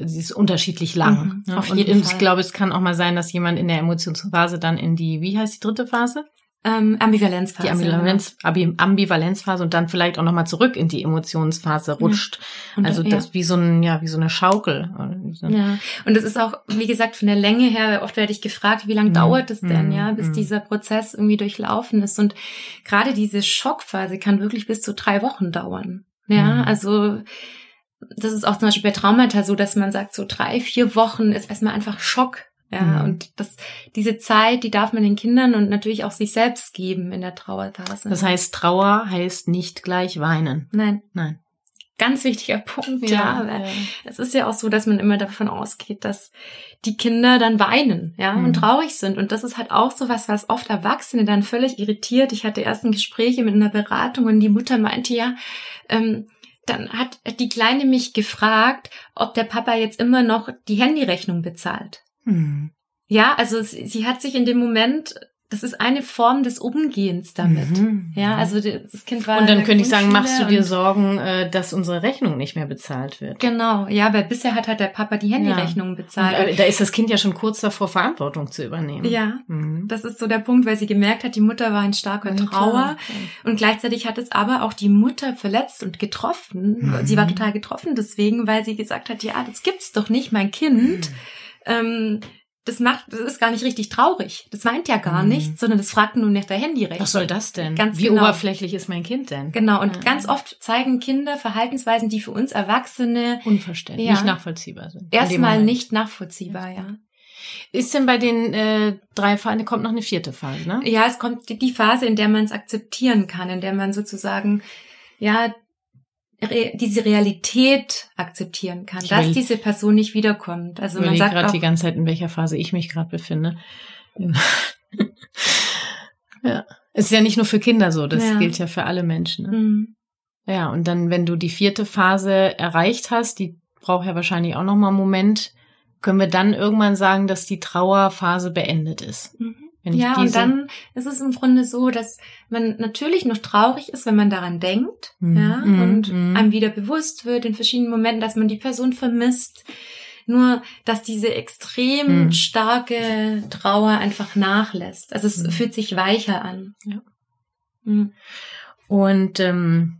sie ist unterschiedlich lang. Mhm, ne? auf und jeden ich Fall. glaube, es kann auch mal sein, dass jemand in der Emotionsphase dann in die, wie heißt die dritte Phase? Ähm, Ambivalenzphase. Die Ambivalenz, Abi- Ambivalenzphase und dann vielleicht auch nochmal zurück in die Emotionsphase rutscht. Also ja. das wie so ein, ja, wie so eine Schaukel. Ja, und das ist auch, wie gesagt, von der Länge her, oft werde ich gefragt, wie lange Mhm. dauert es denn, ja, bis Mhm. dieser Prozess irgendwie durchlaufen ist. Und gerade diese Schockphase kann wirklich bis zu drei Wochen dauern. Ja, Mhm. also das ist auch zum Beispiel bei Traumata so, dass man sagt, so drei, vier Wochen ist erstmal einfach Schock. Ja, Mhm. und das, diese Zeit, die darf man den Kindern und natürlich auch sich selbst geben in der Trauerphase. Das heißt, Trauer heißt nicht gleich weinen. Nein, Nein. ganz wichtiger Punkt, ja. weil es ist ja auch so, dass man immer davon ausgeht, dass die Kinder dann weinen, ja, Mhm. und traurig sind. Und das ist halt auch so was, was oft Erwachsene dann völlig irritiert. Ich hatte erst ein Gespräch mit einer Beratung und die Mutter meinte ja, ähm, dann hat die Kleine mich gefragt, ob der Papa jetzt immer noch die Handyrechnung bezahlt. Hm. Ja, also sie, sie hat sich in dem Moment, das ist eine Form des Umgehens damit. Mhm. Ja, also das Kind war. Und dann könnte ich sagen, machst du dir und- Sorgen, äh, dass unsere Rechnung nicht mehr bezahlt wird? Genau, ja, weil bisher hat halt der Papa die Handyrechnungen Und, bezahlt. äh, da ist das Kind ja schon kurz davor, Verantwortung zu übernehmen. Ja, Mhm. das ist so der Punkt, weil sie gemerkt hat, die Mutter war in starker Ja, Trauer. klar. Und gleichzeitig hat es aber auch die Mutter verletzt und getroffen. Mhm. Sie war total getroffen deswegen, weil sie gesagt hat, ja, das gibt's doch nicht, mein Mhm. Kind. Ähm, das macht, das ist gar nicht richtig traurig. Das weint ja gar Mhm. nicht, sondern das fragt nur nach der Handyrechnung. Was soll das denn? Ganz Wie genau. oberflächlich ist mein Kind denn? Genau, und Ja. ganz oft zeigen Kinder Verhaltensweisen, die für uns Erwachsene Unverständlich, Ja. nicht nachvollziehbar sind. erstmal nicht nachvollziehbar, ja. Ist denn bei den äh, drei Phasen, kommt noch eine vierte Phase, ne? Ja, es kommt die Phase, in der man es akzeptieren kann, in der man sozusagen, ja, re diese Realität akzeptieren kann, Ich dass diese Person nicht wiederkommt. Also Ich man sagt gerade die ganze Zeit, in welcher Phase ich mich gerade befinde. (laughs) ja. Es ist ja nicht nur für Kinder so, das Ja. gilt ja für alle Menschen. Ne? hm, Ja, und dann, wenn du die vierte Phase erreicht hast, die braucht ja wahrscheinlich auch noch mal einen Moment, können wir dann irgendwann sagen, dass die Trauerphase beendet ist. mhm. Ja, und dann ist es im Grunde so, dass man natürlich noch traurig ist, wenn man daran denkt, Mhm, ja, mhm, und mhm. einem wieder bewusst wird in verschiedenen Momenten, dass man die Person vermisst. Nur, dass diese extrem Mhm. starke Trauer einfach nachlässt. Also es Mhm. fühlt sich weicher an. Ja. Mhm. Und ähm,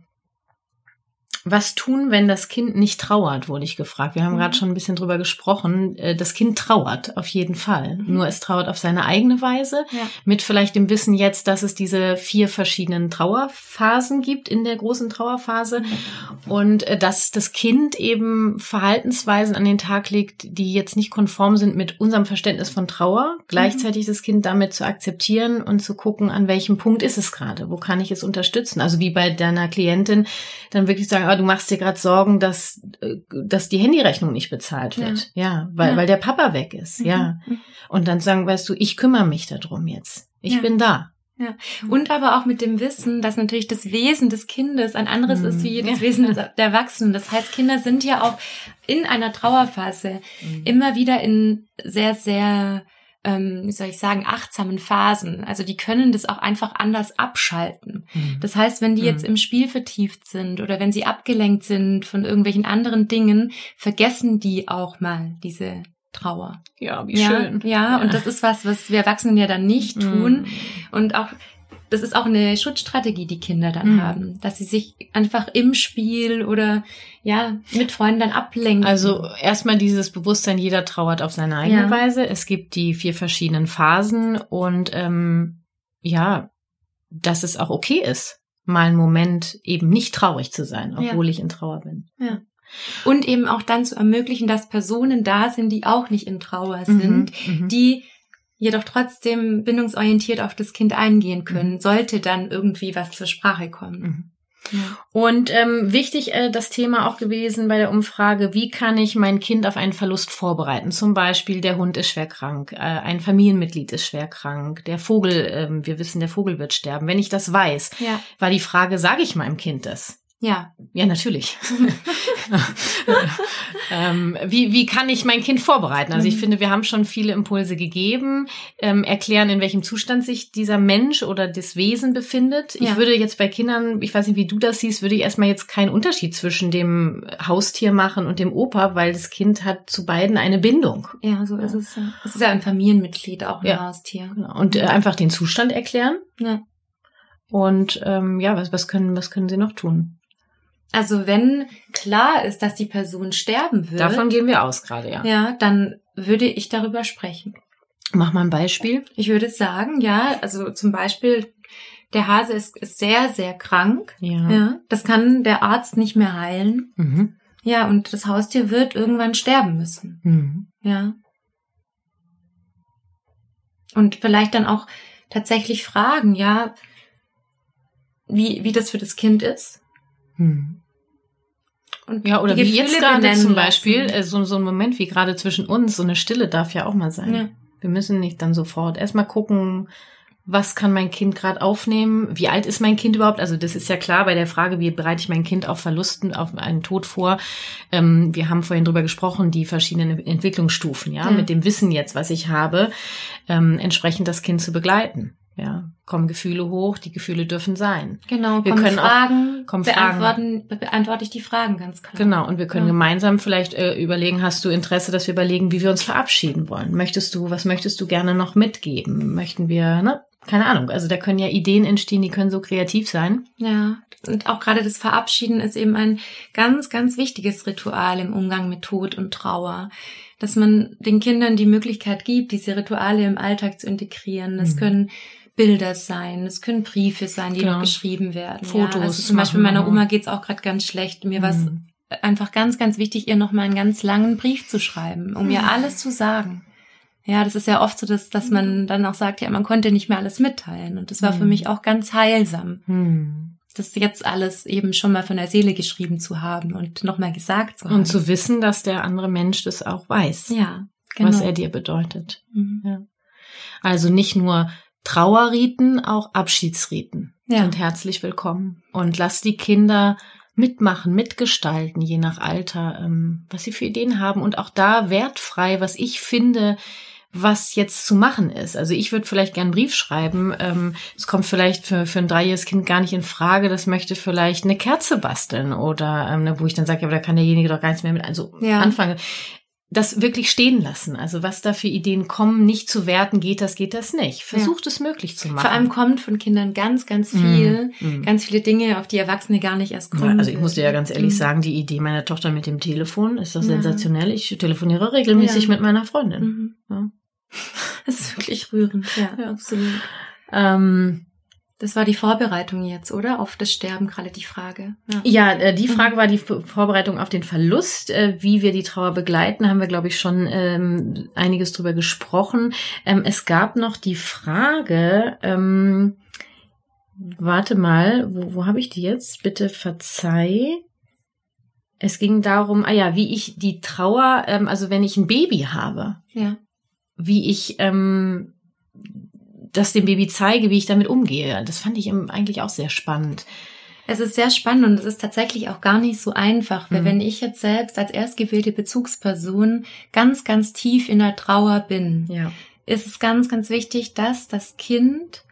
Was tun, wenn das Kind nicht trauert, wurde ich gefragt. Wir haben mhm. gerade schon ein bisschen drüber gesprochen. Äh, das Kind trauert auf jeden Fall. Mhm. Nur es trauert auf seine eigene Weise. Ja. Mit vielleicht dem Wissen jetzt, dass es diese vier verschiedenen Trauerphasen gibt in der großen Trauerphase. Mhm. Und äh, dass das Kind eben Verhaltensweisen an den Tag legt, die jetzt nicht konform sind mit unserem Verständnis von Trauer. Gleichzeitig das Kind damit zu akzeptieren und zu gucken, an welchem Punkt ist es gerade? Wo kann ich es unterstützen? Also wie bei deiner Klientin, dann wirklich sagen, du machst dir gerade Sorgen, dass, äh, dass die Handyrechnung nicht bezahlt wird. Ja, ja weil, ja. weil der Papa weg ist. Mhm. Ja. Mhm. Und dann sagen, weißt du, ich kümmere mich darum jetzt. Ich ja. bin da. Ja. Und aber auch mit dem Wissen, dass natürlich das Wesen des Kindes ein anderes mhm. ist wie das Wesen der Erwachsenen. Das heißt, Kinder sind ja auch in einer Trauerphase mhm. immer wieder in sehr, sehr ähm, wie soll ich sagen, achtsamen Phasen. Also die können das auch einfach anders abschalten. Mhm. Das heißt, wenn die jetzt mhm. im Spiel vertieft sind oder wenn sie abgelenkt sind von irgendwelchen anderen Dingen, vergessen die auch mal diese Trauer. Ja, wie ja, schön. Ja, ja, und das ist was, was wir Erwachsenen ja dann nicht tun. Mhm. Und auch das ist auch eine Schutzstrategie, die Kinder dann mhm. haben, dass sie sich einfach im Spiel oder ja mit Freunden dann ablenken. Also erstmal dieses Bewusstsein, jeder trauert auf seine eigene ja. Weise. Es gibt die vier verschiedenen Phasen und ähm, ja, dass es auch okay ist, mal einen Moment eben nicht traurig zu sein, obwohl ja. ich in Trauer bin. Ja. Und eben auch dann zu ermöglichen, dass Personen da sind, die auch nicht in Trauer sind, mhm, mhm. die jedoch trotzdem bindungsorientiert auf das Kind eingehen können, mhm. sollte dann irgendwie was zur Sprache kommen. Mhm. Ja. Und ähm, wichtig äh, das Thema auch gewesen bei der Umfrage, wie kann ich mein Kind auf einen Verlust vorbereiten? Zum Beispiel, der Hund ist schwer krank, äh, ein Familienmitglied ist schwer krank, der Vogel, äh, wir wissen, der Vogel wird sterben. Wenn ich das weiß, ja. war die Frage, sage ich meinem Kind das? Ja. Ja, natürlich. (laughs) ähm, wie, wie kann ich mein Kind vorbereiten? Also ich mhm. finde, wir haben schon viele Impulse gegeben, ähm, erklären, in welchem Zustand sich dieser Mensch oder das Wesen befindet. Ja. Ich würde jetzt bei Kindern, ich weiß nicht, wie du das siehst, würde ich erstmal jetzt keinen Unterschied zwischen dem Haustier machen und dem Opa, weil das Kind hat zu beiden eine Bindung. Ja, so ist es. Ja. Es ist ja ein Familienmitglied, auch ein ja. Haustier. Genau. Und äh, einfach den Zustand erklären. Ja. Und ähm, ja, was, was können, was können sie noch tun? Also wenn klar ist, dass die Person sterben wird. Davon gehen wir aus gerade, ja. Ja, dann würde ich darüber sprechen. Mach mal ein Beispiel. Ich würde sagen, ja, also zum Beispiel, der Hase ist, ist sehr, sehr krank. Ja. ja. Das kann der Arzt nicht mehr heilen. Mhm. Ja, und das Haustier wird irgendwann sterben müssen. Mhm. Ja. Und vielleicht dann auch tatsächlich fragen, ja, wie, wie das für das Kind ist. Hm. Und ja, oder wie jetzt gerade zum Beispiel, äh, so, so ein Moment wie gerade zwischen uns, so eine Stille darf ja auch mal sein. Ja. Wir müssen nicht dann sofort erstmal gucken, was kann mein Kind gerade aufnehmen? Wie alt ist mein Kind überhaupt? Also das ist ja klar bei der Frage, wie bereite ich mein Kind auf Verlusten, auf einen Tod vor? Ähm, wir haben vorhin drüber gesprochen, die verschiedenen Entwicklungsstufen, ja, ja. mit dem Wissen jetzt, was ich habe, ähm, entsprechend das Kind zu begleiten. Ja, kommen Gefühle hoch, die Gefühle dürfen sein. Genau, wir können Fragen, auch, kommen beantworten, Fragen. beantworte ich die Fragen ganz klar. Genau, und wir können ja. gemeinsam vielleicht äh, überlegen, hast du Interesse, dass wir überlegen, wie wir uns verabschieden wollen? Möchtest du, was möchtest du gerne noch mitgeben? Möchten wir, ne? Keine Ahnung, also da können ja Ideen entstehen, die können so kreativ sein. Ja, und auch gerade das Verabschieden ist eben ein ganz, ganz wichtiges Ritual im Umgang mit Tod und Trauer dass man den Kindern die Möglichkeit gibt, diese Rituale im Alltag zu integrieren. Das mhm. können Bilder sein, es können Briefe sein, die genau. noch geschrieben werden. Fotos. Ja, also zum Beispiel meiner Oma geht's auch gerade ganz schlecht. Mir mhm. war es einfach ganz, ganz wichtig, ihr nochmal einen ganz langen Brief zu schreiben, um mhm. ihr alles zu sagen. Ja, das ist ja oft so, dass, dass man dann auch sagt, ja, man konnte nicht mehr alles mitteilen. Und das war mhm. für mich auch ganz heilsam. Mhm. Das jetzt alles eben schon mal von der Seele geschrieben zu haben und nochmal gesagt zu haben. Und zu wissen, dass der andere Mensch das auch weiß. Ja, genau. Was er dir bedeutet. Mhm. Ja. Also nicht nur Trauerriten, auch Abschiedsriten ja. sind herzlich willkommen. Und lass die Kinder mitmachen, mitgestalten, je nach Alter, ähm, was sie für Ideen haben. Und auch da wertfrei, was ich finde, was jetzt zu machen ist. Also ich würde vielleicht gern einen Brief schreiben. Ähm, es kommt vielleicht für, für ein dreijähriges Kind gar nicht in Frage. Das möchte vielleicht eine Kerze basteln oder ähm, wo ich dann sage, ja, aber da kann derjenige doch gar nichts mehr mit also ja. anfangen das wirklich stehen lassen. Also was da für Ideen kommen, nicht zu werten, geht das, geht das nicht. Versucht ja. es möglich zu machen. Vor allem kommt von Kindern ganz, ganz viel, mm, mm. ganz viele Dinge, auf die Erwachsene gar nicht erst kommen. Ja, also ich muss dir ja ganz ehrlich mm. sagen, die Idee meiner Tochter mit dem Telefon ist doch ja. sensationell. Ich telefoniere regelmäßig mit meiner Freundin. Mhm. (laughs) Das ist wirklich rührend, ja, absolut. Ähm, das war die Vorbereitung jetzt, oder? Auf das Sterben gerade die Frage. Ja, ja äh, die Frage war die Vorbereitung auf den Verlust. Äh, wie wir die Trauer begleiten, haben wir, glaube ich, schon ähm, einiges drüber gesprochen. Ähm, es gab noch die Frage, ähm, warte mal, wo, wo habe ich die jetzt? Bitte verzeih. Es ging darum, ah ja, wie ich die Trauer, ähm, also wenn ich ein Baby habe, ja. wie ich ähm, das dem Baby zeige, wie ich damit umgehe. Das fand ich eigentlich auch sehr spannend. Es ist sehr spannend und es ist tatsächlich auch gar nicht so einfach, weil mhm. wenn ich jetzt selbst als erstgewählte Bezugsperson ganz, ganz tief in der Trauer bin, ja. ist es ganz, ganz wichtig, dass das Kind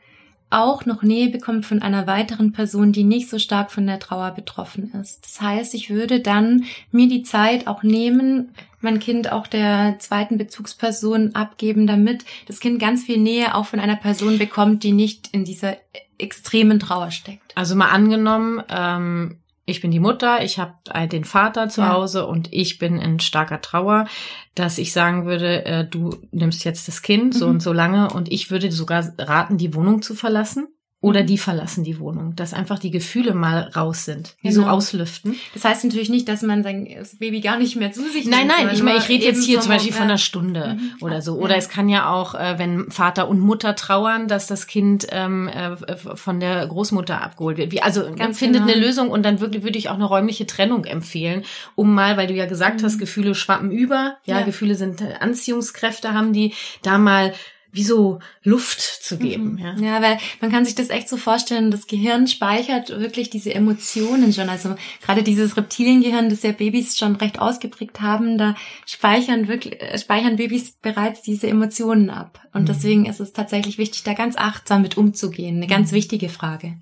auch noch Nähe bekommt von einer weiteren Person, die nicht so stark von der Trauer betroffen ist. Das heißt, ich würde dann mir die Zeit auch nehmen, mein Kind auch der zweiten Bezugsperson abgeben, damit das Kind ganz viel Nähe auch von einer Person bekommt, die nicht in dieser extremen Trauer steckt. Also mal angenommen, ähm, ich bin die Mutter, ich habe den Vater zu ja. Hause und ich bin in starker Trauer, dass ich sagen würde, äh, du nimmst jetzt das Kind so mhm. und so lange und ich würde sogar raten, die Wohnung zu verlassen. Oder mhm. die verlassen die Wohnung, dass einfach die Gefühle mal raus sind, wie genau. so auslüften. Das heißt natürlich nicht, dass man sein Baby gar nicht mehr zu sich Nein, nein, ich meine, ich rede jetzt hier zum Beispiel von einer Stunde mhm. oder so. Oder ja. es kann ja auch, äh, wenn Vater und Mutter trauern, dass das Kind ähm, äh, von der Großmutter abgeholt wird. Wie, also Ganz findet genau. eine Lösung und dann wirklich würde ich auch eine räumliche Trennung empfehlen, um mal, weil du ja gesagt mhm. hast, Gefühle schwappen über, ja, ja. Gefühle sind äh, Anziehungskräfte, haben die da mal wie so Luft zu geben. Mhm. Ja. ja, weil man kann sich das echt so vorstellen, das Gehirn speichert wirklich diese Emotionen schon. Also gerade dieses Reptiliengehirn, das ja Babys schon recht ausgeprägt haben, da speichern wirklich, äh, speichern Babys bereits diese Emotionen ab. Und mhm. deswegen ist es tatsächlich wichtig, da ganz achtsam mit umzugehen. Eine ganz mhm. wichtige Frage.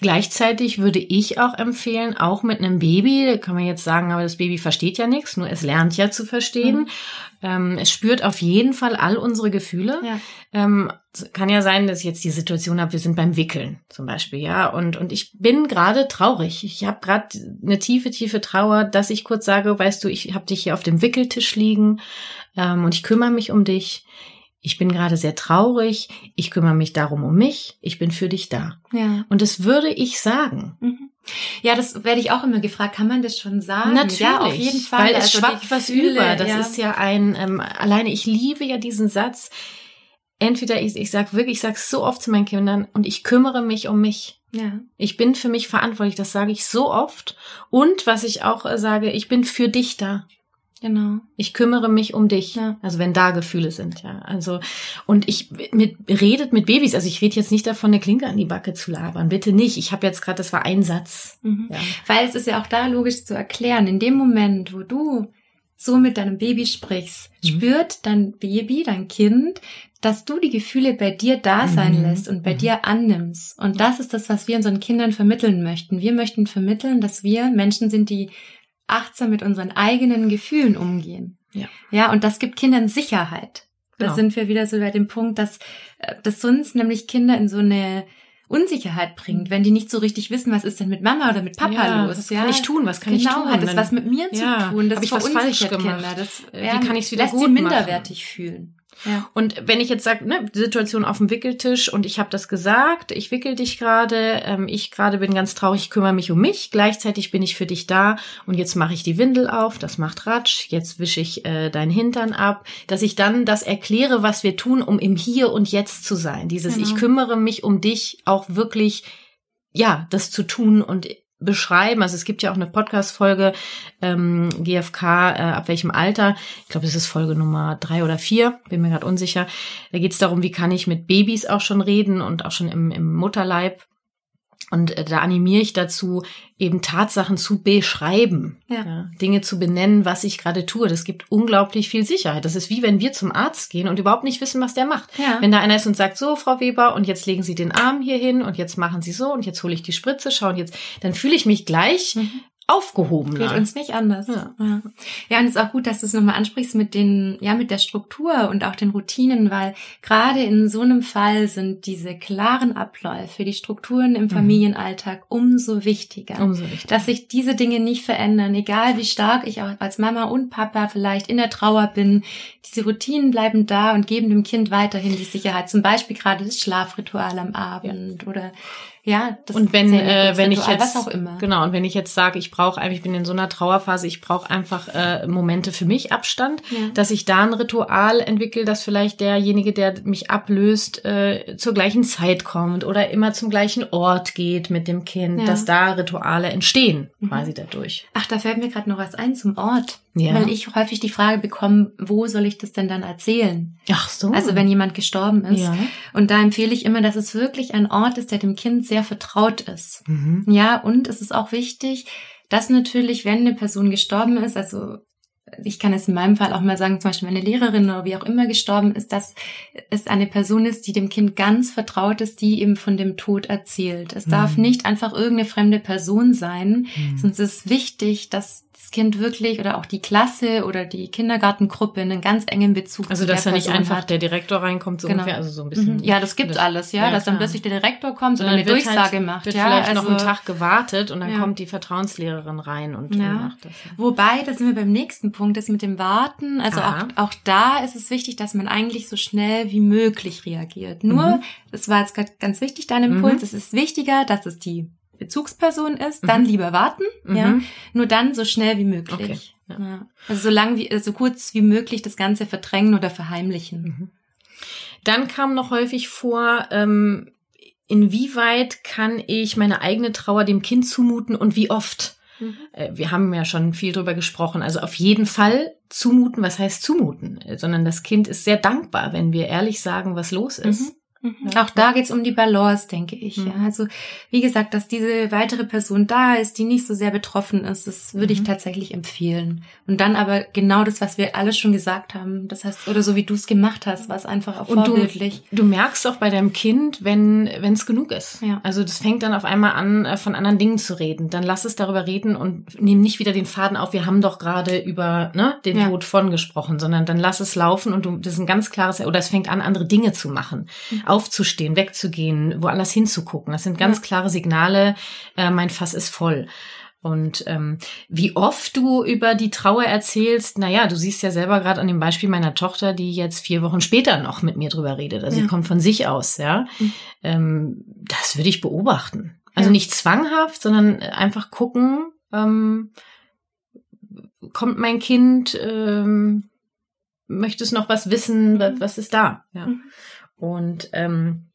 Gleichzeitig würde ich auch empfehlen, auch mit einem Baby, kann man jetzt sagen, aber das Baby versteht ja nichts, nur es lernt ja zu verstehen. Mhm. Ähm, es spürt auf jeden Fall all unsere Gefühle. Ja. Ähm, kann ja sein, dass ich jetzt die Situation habe, wir sind beim Wickeln zum Beispiel, ja, und, und ich bin gerade traurig. Ich habe gerade eine tiefe, tiefe Trauer, dass ich kurz sage, weißt du, ich habe dich hier auf dem Wickeltisch liegen ähm, und ich kümmere mich um dich ich bin gerade sehr traurig, ich kümmere mich darum um mich, ich bin für dich da. Ja. Und das würde ich sagen. Mhm. Ja, das werde ich auch immer gefragt. Kann man das schon sagen? Natürlich. Ja, auf jeden Fall. Weil es also schwappt was Gefühle, über. Das ja. ist ja ein, ähm, alleine ich liebe ja diesen Satz. Entweder ich, ich sage wirklich, ich sage so oft zu meinen Kindern und ich kümmere mich um mich. Ja. Ich bin für mich verantwortlich, das sage ich so oft. Und was ich auch äh, sage, ich bin für dich da. Genau. Ich kümmere mich um dich. Ja. Also wenn da Gefühle sind, ja. Also und ich mit redet mit Babys. Also ich rede jetzt nicht davon, eine Klinke an die Backe zu labern. Bitte nicht. Ich habe jetzt gerade, das war ein Satz. Mhm. Ja. Weil es ist ja auch da logisch zu erklären. In dem Moment, wo du so mit deinem Baby sprichst, mhm. spürt dein Baby, dein Kind, dass du die Gefühle bei dir da sein mhm. lässt und bei mhm. dir annimmst. Und das ist das, was wir unseren Kindern vermitteln möchten. Wir möchten vermitteln, dass wir Menschen sind, die achtsam mit unseren eigenen Gefühlen umgehen. Ja. Ja, und das gibt Kindern Sicherheit. Genau. Da sind wir wieder so bei dem Punkt, dass äh, das sonst nämlich Kinder in so eine Unsicherheit bringt, wenn die nicht so richtig wissen, was ist denn mit Mama oder mit Papa ja, los. Was kann ich tun? Was kann genau, ich tun? Genau, hat das was mit mir zu ja, tun? Das ich was falsch gemacht? Kinder. Das, ja, Wie kann ich es wieder lässt gut sie minderwertig machen? fühlen. Ja. Und wenn ich jetzt sage, ne, Situation auf dem Wickeltisch und ich habe das gesagt, ich wickel dich gerade, ähm, ich gerade bin ganz traurig, ich kümmere mich um mich, gleichzeitig bin ich für dich da und jetzt mache ich die Windel auf, das macht Ratsch, jetzt wische ich äh, deinen Hintern ab, dass ich dann das erkläre, was wir tun, um im Hier und Jetzt zu sein. Dieses genau. ich kümmere mich um dich auch wirklich ja, das zu tun und beschreiben. Also es gibt ja auch eine Podcast-Folge ähm, GFK, äh, ab welchem Alter. Ich glaube, das ist Folge Nummer drei oder vier, bin mir gerade unsicher. Da geht es darum, wie kann ich mit Babys auch schon reden und auch schon im, im Mutterleib. Und äh, da animiere ich dazu, eben Tatsachen zu beschreiben, ja. Ja, Dinge zu benennen, was ich gerade tue. Das gibt unglaublich viel Sicherheit. Das ist wie wenn wir zum Arzt gehen und überhaupt nicht wissen, was der macht. Ja. Wenn da einer ist und sagt, so, Frau Weber, und jetzt legen Sie den Arm hier hin und jetzt machen Sie so und jetzt hole ich die Spritze, schauen jetzt, dann fühle ich mich gleich mhm aufgehobener. Geht uns nicht anders. Ja, ja. ja und es ist auch gut, dass du es nochmal ansprichst mit den, ja, mit der Struktur und auch den Routinen, weil gerade in so einem Fall sind diese klaren Abläufe, die Strukturen im mhm. Familienalltag umso wichtiger. Umso wichtiger. Dass sich diese Dinge nicht verändern, egal wie stark ich auch als Mama und Papa vielleicht in der Trauer bin. Diese Routinen bleiben da und geben dem Kind weiterhin die Sicherheit. Zum Beispiel gerade das Schlafritual am Abend ja. oder ja, das und wenn äh, wenn ich jetzt was auch immer. genau und wenn ich jetzt sage, ich brauche ich bin in so einer Trauerphase, ich brauche einfach äh, Momente für mich Abstand, ja. dass ich da ein Ritual entwickle, dass vielleicht derjenige, der mich ablöst, äh, zur gleichen Zeit kommt oder immer zum gleichen Ort geht mit dem Kind, ja. dass da Rituale entstehen mhm. quasi dadurch. Ach, da fällt mir gerade noch was ein zum Ort. Ja. Weil ich häufig die Frage bekomme, wo soll ich das denn dann erzählen? Ach so. Also wenn jemand gestorben ist. Ja. Und da empfehle ich immer, dass es wirklich ein Ort ist, der dem Kind sehr vertraut ist. Mhm. Ja, und es ist auch wichtig, dass natürlich, wenn eine Person gestorben ist, also ich kann es in meinem Fall auch mal sagen, zum Beispiel meine Lehrerin oder wie auch immer gestorben ist, dass es eine Person ist, die dem Kind ganz vertraut ist, die ihm von dem Tod erzählt. Es mhm. darf nicht einfach irgendeine fremde Person sein, mhm. sonst ist es wichtig, dass das Kind wirklich oder auch die Klasse oder die Kindergartengruppe einen ganz engen Bezug also, zu Also, dass da nicht einfach hat. der Direktor reinkommt, so genau. ungefähr, also so ein bisschen. Mhm. Ja, das gibt's das, alles, ja, ja dass klar. dann plötzlich der Direktor kommt und, und eine halt Durchsage halt, macht. Wird ja, vielleicht also, noch einen Tag gewartet und dann ja. kommt die Vertrauenslehrerin rein und ja. macht das. Ja. Wobei, da sind wir beim nächsten Punkt, das mit dem Warten. Also auch, auch da ist es wichtig, dass man eigentlich so schnell wie möglich reagiert. Nur, mhm. das war jetzt ganz wichtig, dein Impuls, mhm. es ist wichtiger, dass es die Bezugsperson ist, dann mhm. lieber warten, mhm. ja, nur dann so schnell wie möglich. Okay. Ja. Also so lang wie, so kurz wie möglich das Ganze verdrängen oder verheimlichen. Mhm. Dann kam noch häufig vor, ähm, inwieweit kann ich meine eigene Trauer dem Kind zumuten und wie oft? Mhm. Äh, wir haben ja schon viel drüber gesprochen. Also auf jeden Fall zumuten. Was heißt zumuten? Sondern das Kind ist sehr dankbar, wenn wir ehrlich sagen, was los ist. Mhm. Mhm. Auch da geht's um die Balance, denke ich. Mhm. Ja. Also wie gesagt, dass diese weitere Person da ist, die nicht so sehr betroffen ist, das würde ich mhm. tatsächlich empfehlen. Und dann aber genau das, was wir alle schon gesagt haben. Das heißt, oder so wie du es gemacht hast, war es einfach auch Und vorbildlich. Du, du merkst auch bei deinem Kind, wenn es genug ist. Ja. Also das fängt dann auf einmal an, äh, von anderen Dingen zu reden. Dann lass es darüber reden und nimm nicht wieder den Faden auf. Wir haben doch gerade über ne, den ja. Tod von gesprochen, sondern dann lass es laufen und du das ist ein ganz klares oder es fängt an, andere Dinge zu machen. Aufzustehen, wegzugehen, woanders hinzugucken. Das sind ganz ja. klare Signale, äh, mein Fass ist voll. Und ähm, wie oft du über die Trauer erzählst, naja, du siehst ja selber gerade an dem Beispiel meiner Tochter, die jetzt vier Wochen später noch mit mir drüber redet. Also ja. sie kommt von sich aus, ja. Mhm. Ähm, das würde ich beobachten. Also ja. nicht zwanghaft, sondern einfach gucken, ähm, kommt mein Kind, ähm, möchte es noch was wissen, mhm. was ist da? Ja. Mhm. Und ähm,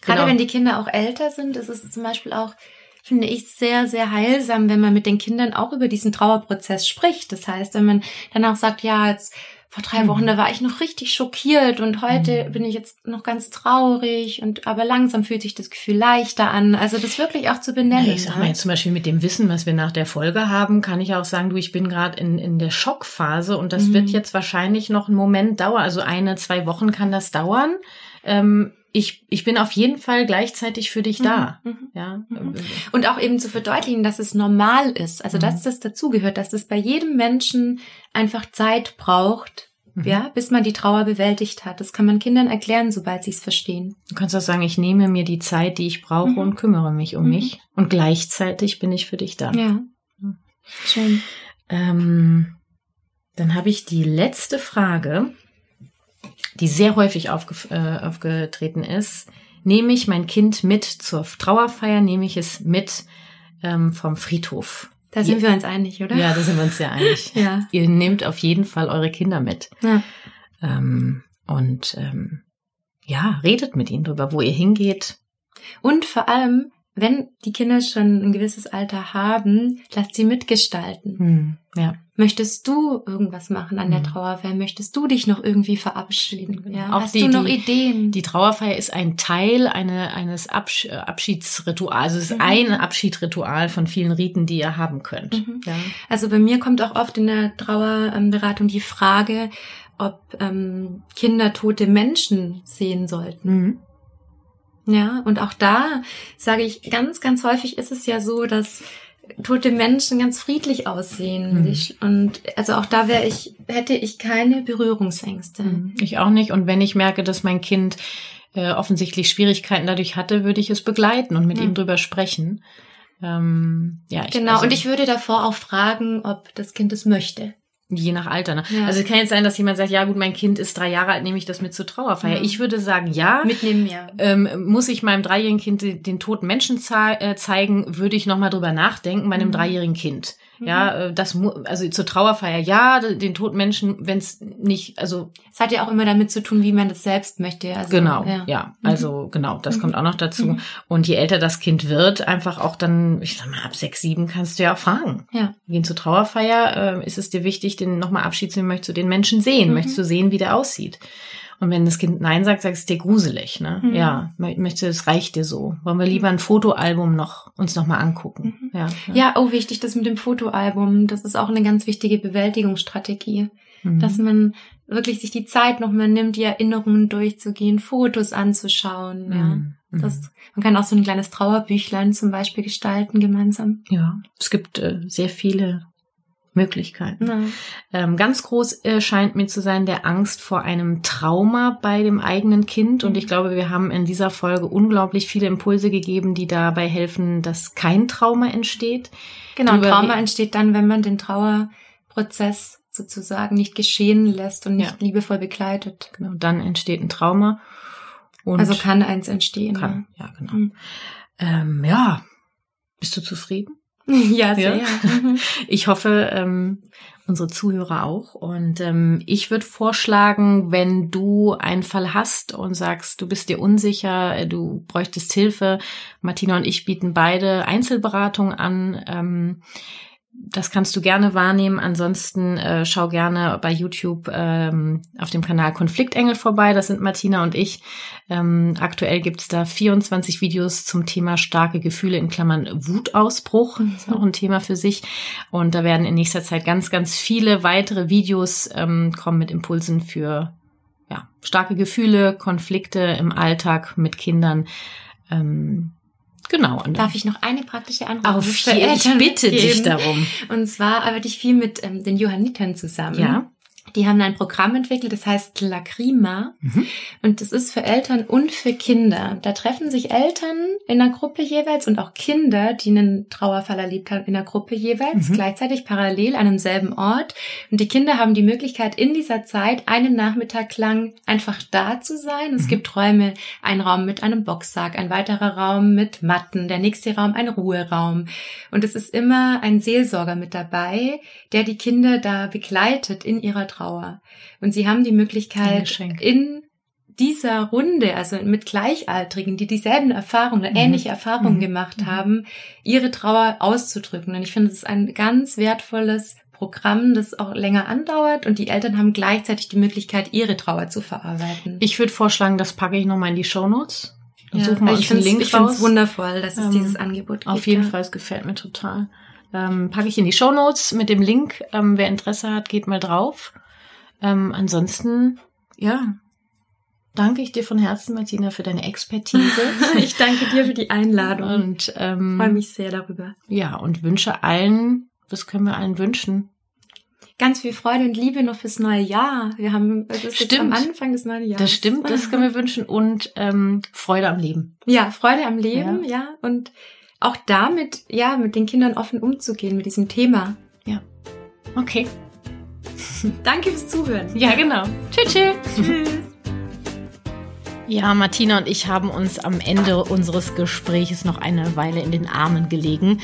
gerade genau. wenn die Kinder auch älter sind, ist es zum Beispiel auch finde ich sehr, sehr heilsam, wenn man mit den Kindern auch über diesen Trauerprozess spricht. Das heißt, wenn man dann auch sagt, ja, jetzt vor drei Wochen, da war ich noch richtig schockiert und heute mhm. bin ich jetzt noch ganz traurig und aber langsam fühlt sich das Gefühl leichter an. Also das wirklich auch zu benennen. ich sag mal jetzt zum Beispiel mit dem Wissen, was wir nach der Folge haben, kann ich auch sagen, du, ich bin gerade in, in der Schockphase und das mhm. wird jetzt wahrscheinlich noch einen Moment dauern. Also eine, zwei Wochen kann das dauern ähm, ich, ich bin auf jeden Fall gleichzeitig für dich da. Mhm, mhm. ja. Mhm. Und auch eben zu verdeutlichen, dass es normal ist, also mhm. dass das dazugehört, dass es bei jedem Menschen einfach Zeit braucht, mhm. ja, bis man die Trauer bewältigt hat. Das kann man Kindern erklären, sobald sie es verstehen. Du kannst auch sagen, ich nehme mir die Zeit, die ich brauche und kümmere mich um mich. Und gleichzeitig bin ich für dich da. Ja. Schön. Ähm, dann habe ich die letzte Frage die sehr häufig aufge äh, aufgetreten ist, nehme ich mein Kind mit zur Trauerfeier, nehme ich es mit ähm, vom Friedhof. Da sind Ihr, wir uns einig, oder? Ja, da sind wir uns sehr einig. (laughs) ja. Ihr nehmt auf jeden Fall eure Kinder mit. Ja. Ähm, und ähm, ja, redet mit ihnen drüber, wo ihr hingeht. Und vor allem, wenn die Kinder schon ein gewisses Alter haben, lasst sie mitgestalten. Hm, ja. Möchtest du irgendwas machen an der hm. Trauerfeier? Möchtest du dich noch irgendwie verabschieden? Ja, Auch hast die, du noch die, Ideen? Die Trauerfeier ist ein Teil eine, eines Absch Abschiedsrituals. Also es ist mhm. ein Abschiedsritual von vielen Riten, die ihr haben könnt. Mhm. Ja. Also bei mir kommt auch oft in der Trauerberatung die Frage, ob ähm, Kinder tote Menschen sehen sollten. Mhm. Ja, und auch da sage ich, ganz, ganz häufig ist es ja so, dass tote Menschen ganz friedlich aussehen. Mhm. Und also auch da wäre ich, hätte ich keine Berührungsängste. Mhm. Ich auch nicht. Und wenn ich merke, dass mein Kind äh, offensichtlich Schwierigkeiten dadurch hatte, würde ich es begleiten und mit mhm. ihm drüber sprechen. Ähm, ja, ich, genau. Also, und ich würde davor auch fragen, ob das Kind es möchte. Je nach Alter. Ne? Ja. Also es kann jetzt sein, dass jemand sagt, ja gut, mein Kind ist drei Jahre alt, nehme ich das mit zur Trauerfeier. Ja. Ich würde sagen, ja. Mitnehmen, ja. Ähm, muss ich meinem dreijährigen Kind den, den toten Menschen äh, zeigen, würde ich nochmal drüber nachdenken bei einem mhm. dreijährigen Kind. Ja, mhm. äh, das also zur Trauerfeier ja, den toten Menschen, wenn es nicht, also es hat ja auch immer damit zu tun, wie man das selbst möchte. Also, genau, ja, ja also mhm. genau, das mhm. kommt auch noch dazu. Mhm. Und je älter das Kind wird, einfach auch dann, ich sag mal, ab sechs, sieben kannst du ja auch fragen. Ja. Gehen zur Trauerfeier, äh, ist es dir wichtig, den nochmal Abschied zu nehmen, möchtest du den Menschen sehen, mhm. möchtest du sehen, wie der aussieht. Und wenn das Kind Nein sagt, sagst du dir gruselig, ne? Mhm. Ja, möchte, es reicht dir so. Wollen wir lieber ein Fotoalbum noch, uns noch mal angucken? Mhm. Ja, ja. ja, oh, wichtig, das mit dem Fotoalbum. Das ist auch eine ganz wichtige Bewältigungsstrategie. Mhm. Dass man wirklich sich die Zeit noch mal nimmt, die Erinnerungen durchzugehen, Fotos anzuschauen, ja. Mhm. Das, man kann auch so ein kleines Trauerbüchlein zum Beispiel gestalten gemeinsam. Ja, es gibt äh, sehr viele Möglichkeiten. Ja. Ähm, ganz groß äh, scheint mir zu sein der Angst vor einem Trauma bei dem eigenen Kind. Und ich glaube, wir haben in dieser Folge unglaublich viele Impulse gegeben, die dabei helfen, dass kein Trauma entsteht. Genau, ein Trauma entsteht dann, wenn man den Trauerprozess sozusagen nicht geschehen lässt und nicht ja. liebevoll begleitet. Genau, dann entsteht ein Trauma. Und also kann eins entstehen. Kann, ja, ja genau. Mhm. Ähm, ja, bist du zufrieden? (laughs) Ja, sehr. Ja. Mhm. Ich hoffe, ähm, unsere Zuhörer auch. Und ähm, ich würde vorschlagen, wenn du einen Fall hast und sagst, du bist dir unsicher, äh, du bräuchtest Hilfe, Martina und ich bieten beide Einzelberatung an. Ähm, das kannst du gerne wahrnehmen. Ansonsten äh, schau gerne bei YouTube ähm, auf dem Kanal Konfliktengel vorbei. Das sind Martina und ich. Ähm, aktuell gibt's da 24 Videos zum Thema starke Gefühle in Klammern Wutausbruch. Das ist auch ein Thema für sich. Und da werden in nächster Zeit ganz, ganz viele weitere Videos ähm, kommen mit Impulsen für ja, starke Gefühle, Konflikte im Alltag mit Kindern. Ähm, Genau. Und Darf ich noch eine praktische Antwort auf für Ich bitte geben? dich darum. Und zwar arbeite ich viel mit ähm, den Johannitern zusammen. Ja. Die haben ein Programm entwickelt, das heißt Lacrima. Mhm. Und das ist für Eltern und für Kinder. Da treffen sich Eltern in einer Gruppe jeweils und auch Kinder, die einen Trauerfall erlebt haben, in einer Gruppe jeweils, mhm. gleichzeitig parallel an einem selben Ort. Und die Kinder haben die Möglichkeit, in dieser Zeit einen Nachmittag lang einfach da zu sein. Es mhm. gibt Räume, ein Raum mit einem Boxsack, ein weiterer Raum mit Matten, der nächste Raum ein Ruheraum. Und es ist immer ein Seelsorger mit dabei, der die Kinder da begleitet in ihrer Trauer. Und sie haben die Möglichkeit, in dieser Runde, also mit Gleichaltrigen, die dieselben Erfahrungen, mhm. ähnliche Erfahrungen mhm. gemacht mhm. haben, ihre Trauer auszudrücken. Und ich finde, es ist ein ganz wertvolles Programm, das auch länger andauert und die Eltern haben gleichzeitig die Möglichkeit, ihre Trauer zu verarbeiten. Ich würde vorschlagen, das packe ich nochmal in die Show Notes. Ja, suchen wir ich finde es wundervoll, dass es ähm, dieses Angebot gibt. Auf jeden ja. Fall, es gefällt mir total. Ähm, packe ich in die Show Notes mit dem Link. Ähm, wer Interesse hat, geht mal drauf. Ähm, ansonsten, ja, danke ich dir von Herzen, Martina, für deine Expertise. (laughs) ich danke dir für die Einladung und ähm, freue mich sehr darüber. Ja, und wünsche allen, was können wir allen wünschen? Ganz viel Freude und Liebe noch fürs neue Jahr. Wir haben, es ist stimmt. jetzt am Anfang des neuen Jahres. Das stimmt, das können wir wünschen und ähm, Freude am Leben. Ja, Freude am Leben, ja, ja und auch damit, ja, mit den Kindern offen umzugehen, mit diesem Thema. Ja. Okay. (laughs) Danke fürs Zuhören. Ja, genau. Tschüss. Tschüss. Ja, Martina und ich haben uns am Ende unseres Gesprächs noch eine Weile in den Armen gelegen.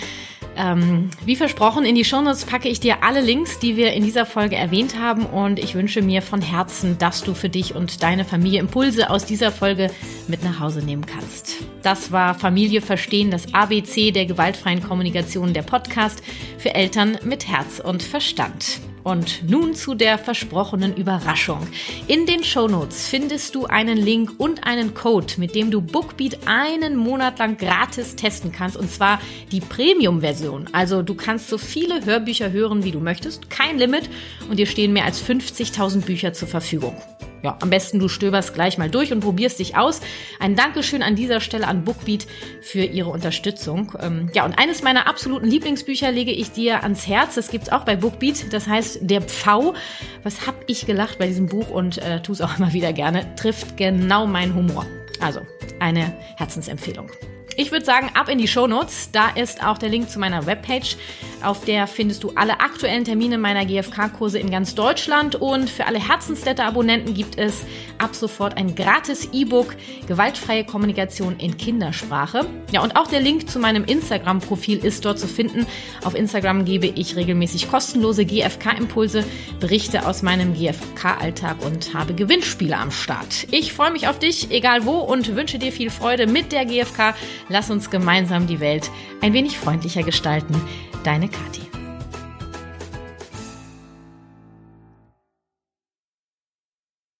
Ähm, wie versprochen, in die Shownotes packe ich dir alle Links, die wir in dieser Folge erwähnt haben. Und ich wünsche mir von Herzen, dass du für dich und deine Familie Impulse aus dieser Folge mit nach Hause nehmen kannst. Das war Familie Verstehen, das ABC der gewaltfreien Kommunikation, der Podcast für Eltern mit Herz und Verstand. Und nun zu der versprochenen Überraschung. In den Shownotes findest du einen Link und einen Code, mit dem du Bookbeat einen Monat lang gratis testen kannst. Und zwar die Premium-Version. Also du kannst so viele Hörbücher hören, wie du möchtest. Kein Limit. Und dir stehen mehr als 50.000 Bücher zur Verfügung. Ja, am besten du stöberst gleich mal durch und probierst dich aus. Ein Dankeschön an dieser Stelle an Bookbeat für ihre Unterstützung. Ähm, ja, und eines meiner absoluten Lieblingsbücher lege ich dir ans Herz. Das gibt's auch bei Bookbeat. Das heißt Der Pfau. Was hab ich gelacht bei diesem Buch und äh, tu es auch (laughs) immer wieder gerne. Trifft genau meinen Humor. Also, eine Herzensempfehlung. Ich würde sagen, ab in die Shownotes. Da ist auch der Link zu meiner Webpage. Auf der findest du alle aktuellen Termine meiner GFK-Kurse in ganz Deutschland. Und für alle Herzensletter-Abonnenten gibt es ab sofort ein gratis E-Book Gewaltfreie Kommunikation in Kindersprache. Ja, und auch der Link zu meinem Instagram-Profil ist dort zu finden. Auf Instagram gebe ich regelmäßig kostenlose GFK-Impulse, Berichte aus meinem GFK-Alltag und habe Gewinnspiele am Start. Ich freue mich auf dich, egal wo, und wünsche dir viel Freude mit der GFK. Lass uns gemeinsam die Welt ein wenig freundlicher gestalten. Deine Kathi.